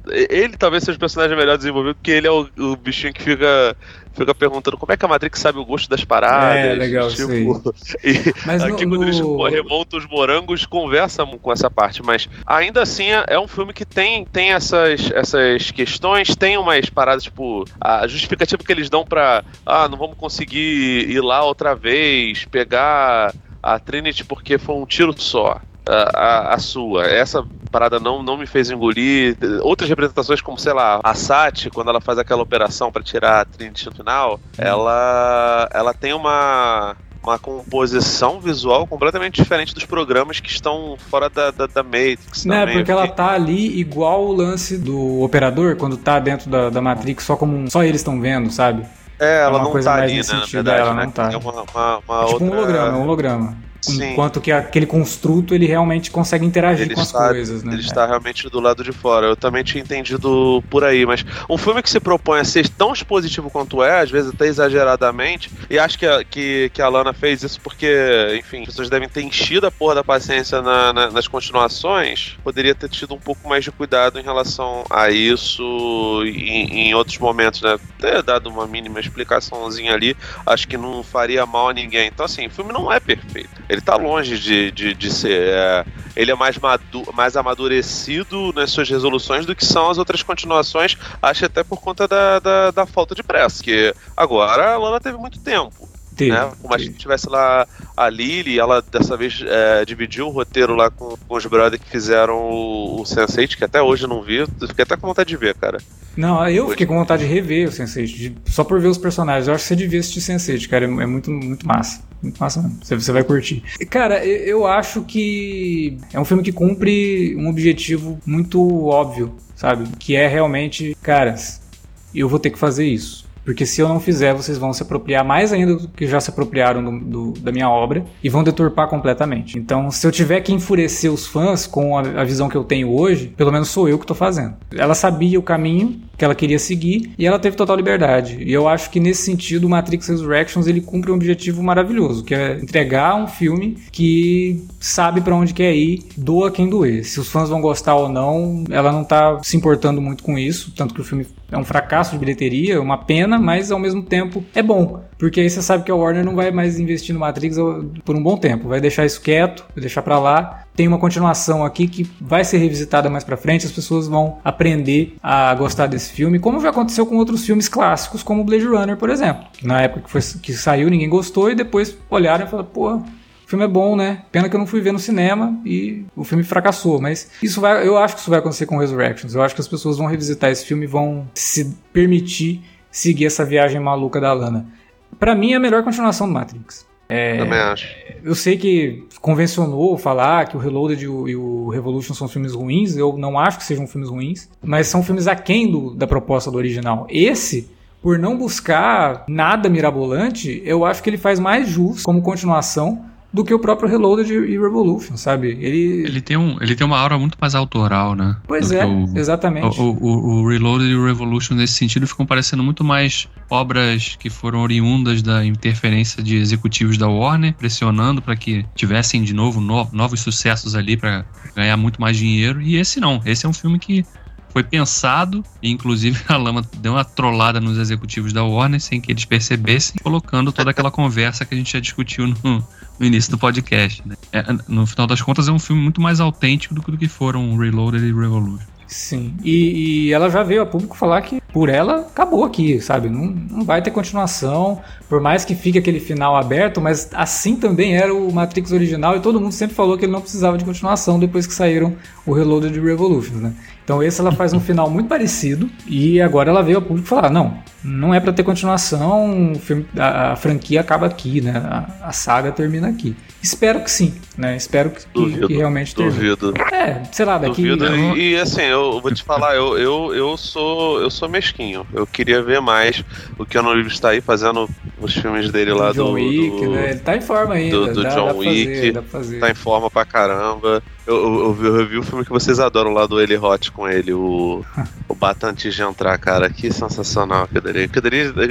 ele talvez seja o personagem melhor desenvolvido, porque ele é o, o bichinho que fica fica perguntando como é que a Matrix sabe o gosto das paradas. É, legal, tipo, E mas aqui no, quando eles no... remontam os morangos, conversam com essa parte, mas ainda assim é um filme que tem, tem essas, essas questões, tem umas paradas, tipo, a justificativa que eles dão pra, ah, não vamos conseguir ir lá outra vez, pegar a Trinity porque foi um tiro só a, a, sua. Essa parada não, não me fez engolir. Outras representações, como, sei lá, a Sati, quando ela faz aquela operação para tirar a Trinity no final, hum. ela, ela tem uma uma composição visual completamente diferente dos programas que estão fora da, da, da Matrix. Não, também, porque ela tá ali igual o lance do operador, quando tá dentro da, da Matrix, só como só eles estão vendo, sabe? É, ela é não tá ali, né, na verdade, ela né? não tá. É uma, uma, uma é tipo outra... um holograma, um holograma. Sim. Enquanto que aquele construto ele realmente consegue interagir ele com está, as coisas, né? Ele está realmente do lado de fora. Eu também tinha entendido por aí, mas um filme que se propõe a ser tão expositivo quanto é, às vezes até exageradamente, e acho que a, que, que a Lana fez isso porque, enfim, as pessoas devem ter enchido a porra da paciência na, na, nas continuações, poderia ter tido um pouco mais de cuidado em relação a isso em, em outros momentos, né? Ter dado uma mínima explicaçãozinha ali, acho que não faria mal a ninguém. Então, assim, o filme não é perfeito ele tá longe de, de, de ser. É, ele é mais, madu mais amadurecido nas suas resoluções do que são as outras continuações, acho até por conta da, da, da falta de pressa, que agora a Lana teve muito tempo. Teve, né? Como a gente tivesse lá a Lily, ela dessa vez é, dividiu o roteiro lá com, com os brothers que fizeram o, o Sense8, que até hoje eu não vi. Fiquei até com vontade de ver, cara. Não, eu fiquei com vontade de rever o Sense8, só por ver os personagens. Eu acho que você devia assistir Sense8, cara. É, é muito, muito massa. Muito massa você vai curtir. Cara, eu acho que é um filme que cumpre um objetivo muito óbvio, sabe? Que é realmente, caras, eu vou ter que fazer isso. Porque se eu não fizer, vocês vão se apropriar mais ainda do que já se apropriaram do, do, da minha obra e vão deturpar completamente. Então, se eu tiver que enfurecer os fãs com a, a visão que eu tenho hoje, pelo menos sou eu que estou fazendo. Ela sabia o caminho que ela queria seguir e ela teve total liberdade. E eu acho que nesse sentido, o Matrix Resurrections ele cumpre um objetivo maravilhoso, que é entregar um filme que sabe para onde quer ir, doa quem doer. Se os fãs vão gostar ou não, ela não tá se importando muito com isso, tanto que o filme é um fracasso de bilheteria, uma pena, mas ao mesmo tempo é bom. Porque aí você sabe que a Warner não vai mais investir no Matrix por um bom tempo. Vai deixar isso quieto, vai deixar para lá. Tem uma continuação aqui que vai ser revisitada mais para frente. As pessoas vão aprender a gostar desse filme, como já aconteceu com outros filmes clássicos, como Blade Runner, por exemplo. Na época que, foi, que saiu, ninguém gostou e depois olharam e falaram: pô, o filme é bom, né? Pena que eu não fui ver no cinema e o filme fracassou. Mas isso vai, eu acho que isso vai acontecer com Resurrections. Eu acho que as pessoas vão revisitar esse filme e vão se permitir seguir essa viagem maluca da Lana. Para mim é a melhor continuação do Matrix. É, Também acho. Eu sei que convencionou falar que o Reloaded e o, e o, Revolution são filmes ruins. Eu não acho que sejam filmes ruins, mas são filmes aquém do, da proposta do original. Esse por não buscar nada mirabolante, eu acho que ele faz mais justo como continuação do que o próprio Reloaded e Revolution, sabe? Ele... ele tem um ele tem uma aura muito mais autoral, né? Pois é, o, exatamente. O, o, o, Reloaded e o Revolution nesse sentido ficam parecendo muito mais obras que foram oriundas da interferência de executivos da Warner, pressionando para que tivessem de novo no, novos sucessos ali para ganhar muito mais dinheiro. E esse não, esse é um filme que foi pensado, e inclusive a Lama deu uma trollada nos executivos da Warner sem que eles percebessem, colocando toda aquela conversa que a gente já discutiu no, no início do podcast. Né? É, no final das contas, é um filme muito mais autêntico do que, do que foram Reloaded e Revolution. Sim. E, e, ela já veio a público falar que por ela acabou aqui, sabe? Não, não vai ter continuação. Por mais que fique aquele final aberto, mas assim também era o Matrix original e todo mundo sempre falou que ele não precisava de continuação depois que saíram o Reloaded Revolutions, né? Então esse ela faz um final muito parecido e agora ela veio ao público falar, não, não é para ter continuação, filme, a, a, franquia acaba aqui, né? A, a, saga termina aqui. Espero que sim, né? Espero que, duvido, que realmente duvido. Termine. É, sei lá, daqui. Duvido. E, e, assim, eu vou te falar, eu, eu, eu sou eu sou mesquinho. Eu queria ver mais o que o Reeves está aí fazendo os filmes dele lá do. John Wick, do, né? Ele tá em forma ainda. Do, do dá, John dá Wick. fazer, tá em forma pra caramba. Eu, eu, eu, eu, vi o filme que vocês adoram lá do Eli Hot com ele, o, o Bata antes de entrar, cara. Que sensacional aquilo ali.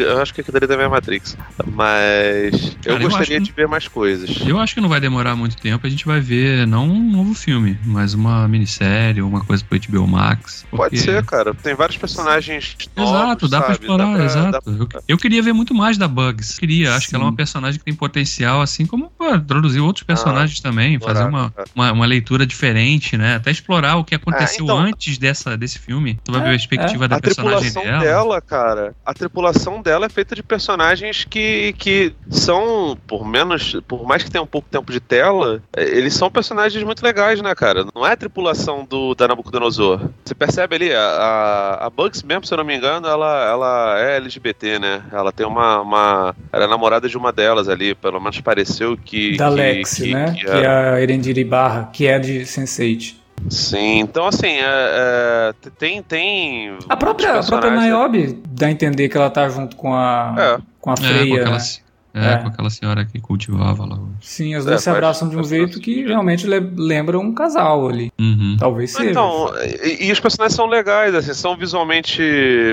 Eu acho que ali também é Matrix. Mas eu cara, gostaria eu de ver mais coisas. Eu acho que não vai demorar muito tempo. A gente vai ver, não um novo filme, mas uma minissérie, uma coisa pro HBO Max. Porque... Pode ser, cara. Tem vários personagens. Novos, exato, dá sabe? pra explorar, pra, exato. Pra... Eu, queria ver muito mais da Bugs. Queria, acho Sim. que ela é uma personagem que tem potencial, assim como pô, introduzir outros ah, personagens ah, também, fazer uma, uma, uma leitura diferente, né? Até explorar o que aconteceu é, então, antes dessa, desse filme. Tu vai ver a perspectiva é. da a personagem dela. dela. cara, a tripulação dela é feita de personagens que, que são, por menos, por mais que tenham um pouco tempo de tela, é, eles são personagens muito legais, né, cara? Não é a tripulação do, da Nabucodonosor. Você percebe ali, a, a, Bugs mesmo, se eu não me engano, ela, ela é LGBT, né? Ela tem uma, uma. Ela é namorada de uma delas ali, pelo menos pareceu que. Da que, Lexi, que, né? Que, que é a Erendiri Barra, que é de Sense8. Sim, então assim, é, é, tem, tem. A própria, a própria Niobe dá a entender que ela tá junto com a, é. com a Freia. Com né? É, é, com aquela senhora que cultivava lá. Sim, as duas é, se abraçam de um jeito que realmente lembra um casal ali. Uhum. Talvez seja. Então, e, e, os personagens são legais, assim, são visualmente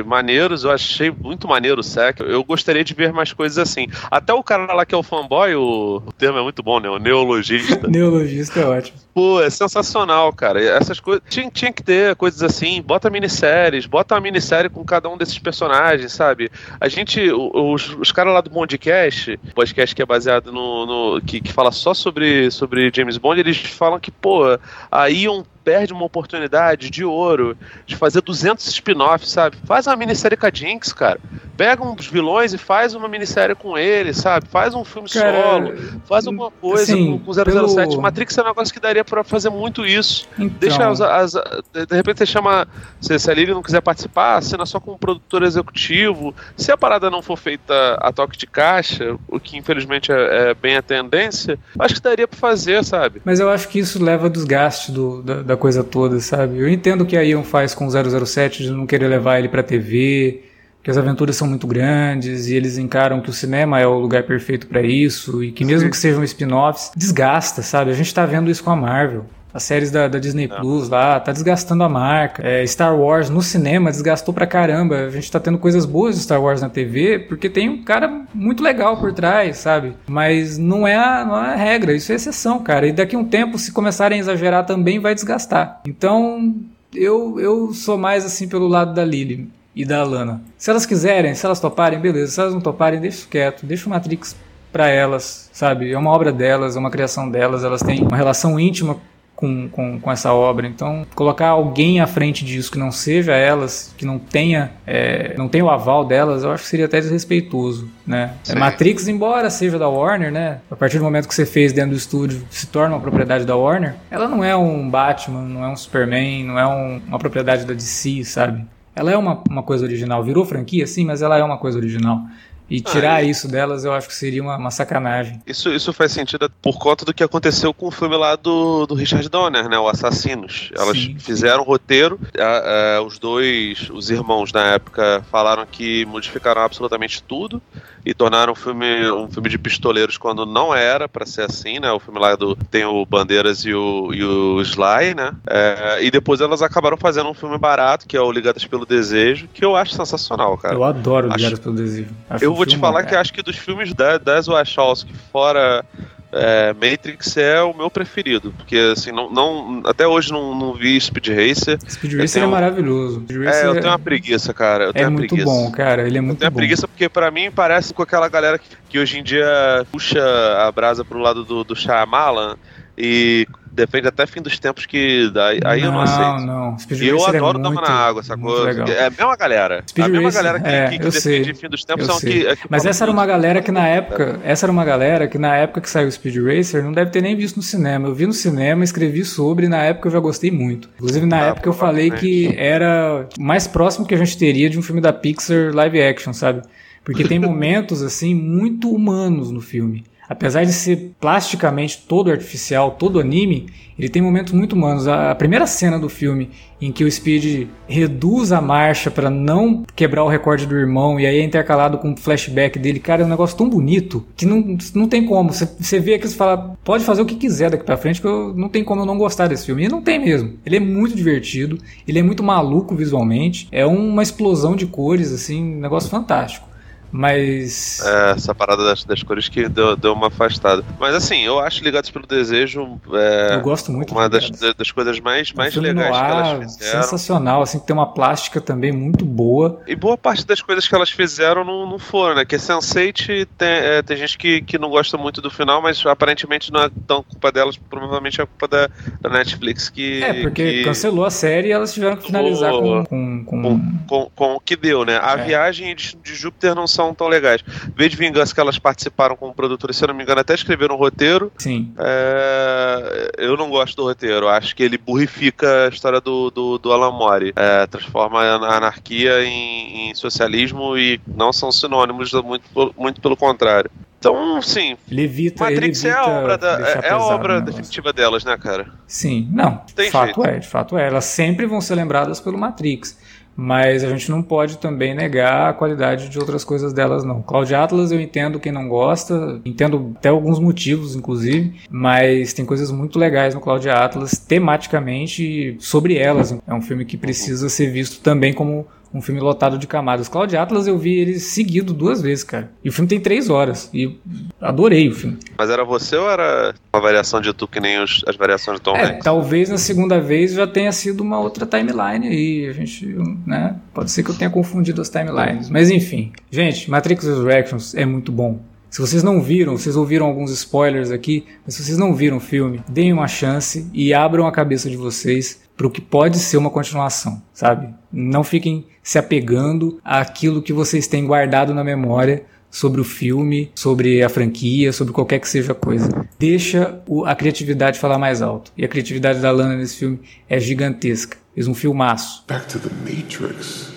maneiros. Eu achei muito maneiro o Sec. Eu gostaria de ver mais coisas assim. Até o cara lá que é o fanboy, o, o termo é muito bom, né? O neologista. neologista é ótimo. Pô, é sensacional, cara. Essas coisas. Tinha, tinha que ter coisas assim. Bota minisséries, bota uma minissérie com cada um desses personagens, sabe? A gente, os, os caras lá do Mondcast podcast, que é baseado no. no que, que fala só sobre, sobre James Bond, eles falam que, pô, a Ion perde uma oportunidade de ouro de fazer 200 spin-offs, sabe? Faz uma minissérie com a Jinx, cara. Pega uns vilões e faz uma minissérie com ele, sabe? Faz um filme cara, solo, faz alguma coisa assim, com, com 007. Pelo... Matrix é um negócio que daria para fazer muito isso. Então... Deixa as, as, De repente você chama. Se, se a Lily não quiser participar, assina só como produtor executivo. Se a parada não for feita a toque de caixa, o que infelizmente é, é bem a tendência, acho que daria para fazer, sabe? Mas eu acho que isso leva desgaste do, da, da coisa toda, sabe? Eu entendo que a Ion faz com o 007 de não querer levar ele pra TV, que as aventuras são muito grandes e eles encaram que o cinema é o lugar perfeito para isso e que mesmo Sim. que sejam spin-offs, desgasta, sabe? A gente tá vendo isso com a Marvel. As séries da, da Disney. Plus lá, tá desgastando a marca. É, Star Wars no cinema desgastou pra caramba. A gente tá tendo coisas boas de Star Wars na TV porque tem um cara muito legal por trás, sabe? Mas não é a, não é a regra, isso é exceção, cara. E daqui a um tempo, se começarem a exagerar também, vai desgastar. Então, eu, eu sou mais assim pelo lado da Lily e da Lana. Se elas quiserem, se elas toparem, beleza. Se elas não toparem, deixa isso quieto. Deixa o Matrix para elas, sabe? É uma obra delas, é uma criação delas. Elas têm uma relação íntima com, com, com, essa obra. Então, colocar alguém à frente disso que não seja elas, que não tenha, é, não tenha o aval delas, eu acho que seria até desrespeitoso, né? É, Matrix, embora seja da Warner, né? A partir do momento que você fez dentro do estúdio, se torna uma propriedade da Warner, ela não é um Batman, não é um Superman, não é um, uma propriedade da DC, sabe? Ela é uma, uma coisa original. Virou franquia, sim, mas ela é uma coisa original. E tirar ah, e... isso delas eu acho que seria uma, uma, sacanagem. Isso, isso faz sentido por conta do que aconteceu com o filme lá do, do Richard Donner, né? O Assassinos. Elas Sim. fizeram o roteiro, a, a, os dois, os irmãos na época, falaram que modificaram absolutamente tudo e tornaram o filme um filme de pistoleiros quando não era para ser assim, né? O filme lá do tem o Bandeiras e o, e o Sly, né? É, e depois elas acabaram fazendo um filme barato, que é o Ligadas pelo Desejo, que eu acho sensacional, cara. Eu adoro Ligadas acho... pelo Desejo. Acho eu vou te falar que acho que dos filmes da, das Wachowski, fora é, Matrix é o meu preferido, porque assim, não, não até hoje não, não vi Speed Racer. Speed Racer é maravilhoso. Racer é, eu tenho uma preguiça, cara. Eu tenho é muito preguiça. bom, cara. Ele é muito eu tenho bom. preguiça porque para mim parece com aquela galera que, que, hoje em dia puxa a brasa pro lado do, do Shyamalan e defende até fim dos tempos que. Daí, aí não, eu não aceito. Não, não. Speed eu Racer é adoro é Dama na Água, sacou? É a mesma galera. Speed a mesma Racer, galera que, é, que, que fim dos tempos são que, é que. Mas essa era uma galera que na época. Essa era uma galera que na época que saiu o Speed Racer não deve ter nem visto no cinema. Eu vi no cinema, escrevi sobre, e na época eu já gostei muito. Inclusive, na ah, época eu falei que era mais próximo que a gente teria de um filme da Pixar live action, sabe? Porque tem momentos, assim, muito humanos no filme. Apesar de ser plasticamente todo artificial, todo anime, ele tem momentos muito humanos. A primeira cena do filme em que o Speed reduz a marcha para não quebrar o recorde do irmão e aí é intercalado com o flashback dele, cara, é um negócio tão bonito que não, não tem como. Você vê aqui e fala, pode fazer o que quiser daqui para frente, que eu, não tem como eu não gostar desse filme. E não tem mesmo. Ele é muito divertido, ele é muito maluco visualmente, é uma explosão de cores, assim, um negócio fantástico. Mas. É, essa parada das, das cores que deu, deu uma afastada. Mas assim, eu acho Ligados pelo Desejo. É, eu gosto muito. Uma das, das coisas mais, mais legais que elas fizeram. Sensacional, assim, tem uma plástica também muito boa. E boa parte das coisas que elas fizeram não, não foram, né? Que Sense8 tem, é, tem gente que, que não gosta muito do final, mas aparentemente não é tão culpa delas, provavelmente é culpa da, da Netflix que. É, porque que... cancelou a série e elas tiveram que finalizar com, com, com... com, com, com o que deu, né? A é. viagem de, de Júpiter não são tão legais. V de Vingança que elas participaram como produtoras, se eu não me engano, até escreveram um roteiro. Sim. É, eu não gosto do roteiro. Acho que ele burrifica a história do, do, do Alan Moore. É, transforma a anarquia em, em, socialismo e não são sinônimos, muito, muito pelo contrário. Então, sim. Levita, Matrix é a obra, da, é, a obra definitiva delas, né, cara? Sim, não. Tem de fato jeito. é, de fato é. Elas sempre vão ser lembradas pelo Matrix mas a gente não pode também negar a qualidade de outras coisas delas, não. Cloud Atlas eu entendo quem não gosta, entendo até alguns motivos, inclusive, mas tem coisas muito legais no Cloud Atlas, tematicamente sobre elas. É um filme que precisa ser visto também como um filme lotado de camadas. Cloud Atlas eu vi ele seguido duas vezes, cara. E o filme tem três horas. E adorei o filme. Mas era você ou era uma variação de tu que nem os, as variações de Tom é, Hanks? Talvez na segunda vez já tenha sido uma outra timeline aí. A gente, né? Pode ser que eu tenha confundido as timelines. Mas enfim. Gente, Matrix Resurrections é muito bom. Se vocês não viram, vocês ouviram alguns spoilers aqui, mas se vocês não viram o filme, deem uma chance e abram a cabeça de vocês para o que pode ser uma continuação, sabe? Não fiquem se apegando àquilo que vocês têm guardado na memória sobre o filme, sobre a franquia, sobre qualquer que seja a coisa. Deixa a criatividade falar mais alto. E a criatividade da Lana nesse filme é gigantesca. Fez um filmaço. Back to the Matrix.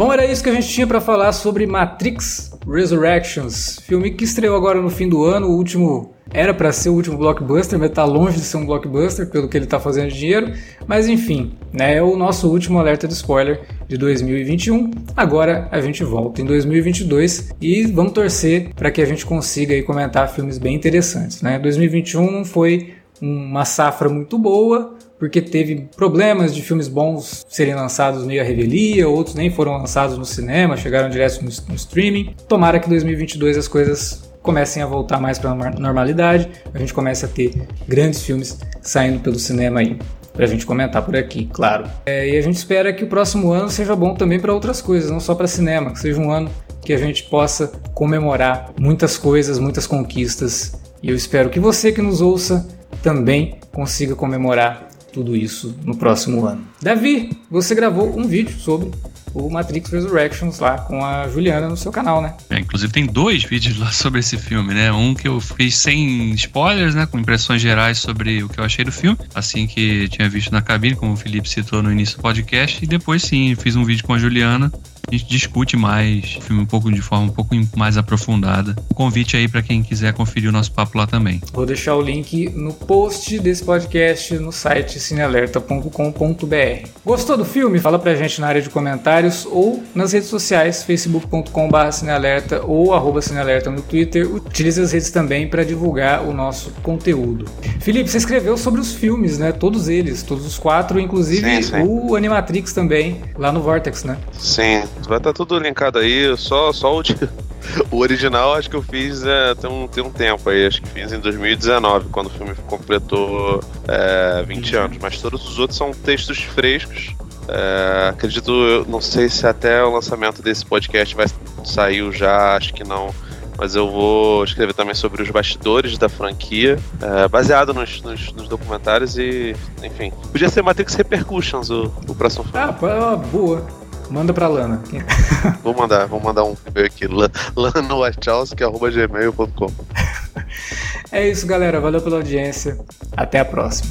Bom, era isso que a gente tinha para falar sobre Matrix Resurrections, filme que estreou agora no fim do ano, o último era para ser o último blockbuster, mas tá longe de ser um blockbuster pelo que ele tá fazendo de dinheiro, mas enfim, né, é o nosso último alerta de spoiler de 2021. Agora a gente volta em 2022 e vamos torcer para que a gente consiga aí comentar filmes bem interessantes, né? 2021 não foi uma safra muito boa, porque teve problemas de filmes bons serem lançados meio à revelia, outros nem foram lançados no cinema, chegaram direto no, no streaming. Tomara que 2022 as coisas comecem a voltar mais para a normalidade, a gente comece a ter grandes filmes saindo pelo cinema aí. Pra gente comentar por aqui, claro. É, e a gente espera que o próximo ano seja bom também para outras coisas, não só para cinema, que seja um ano que a gente possa comemorar muitas coisas, muitas conquistas. E eu espero que você que nos ouça também consiga comemorar tudo isso no próximo ano. Davi, você gravou um vídeo sobre o Matrix Resurrections lá com a Juliana no seu canal, né? É, inclusive tem dois vídeos lá sobre esse filme, né? Um que eu fiz sem spoilers, né? Com impressões gerais sobre o que eu achei do filme, assim que tinha visto na cabine, como o Felipe citou no início do podcast, e depois sim, fiz um vídeo com a Juliana a gente discute mais o filme um pouco de forma um pouco mais aprofundada. Convite aí para quem quiser conferir o nosso papo lá também. Vou deixar o link no post desse podcast no site cinealerta.com.br. Gostou do filme? Fala pra gente na área de comentários ou nas redes sociais, facebook.com.br cinealerta ou arroba cinealerta no Twitter. Utilize as redes também para divulgar o nosso conteúdo. Felipe, você escreveu sobre os filmes, né? Todos eles, todos os quatro, inclusive sim, sim. o Animatrix também, lá no Vortex, né? Sim, Vai estar tá tudo linkado aí, só, só o, o original acho que eu fiz é, tem, um, tem um tempo aí, acho que fiz em 2019, quando o filme completou é, 20 anos. Mas todos os outros são textos frescos É, acredito, eu não sei se até o lançamento desse podcast vai sair já, acho que não. Mas eu vou escrever também sobre os bastidores da franquia, é, baseado nos, nos, nos, documentários e, enfim. Podia ser Matrix Repercussions o, o próximo filme. Ah, boa. Manda pra Lana. vou mandar, vou mandar um e-mail aqui, lanowachowski.gmail.com É isso, galera. Valeu pela audiência. Até a próxima.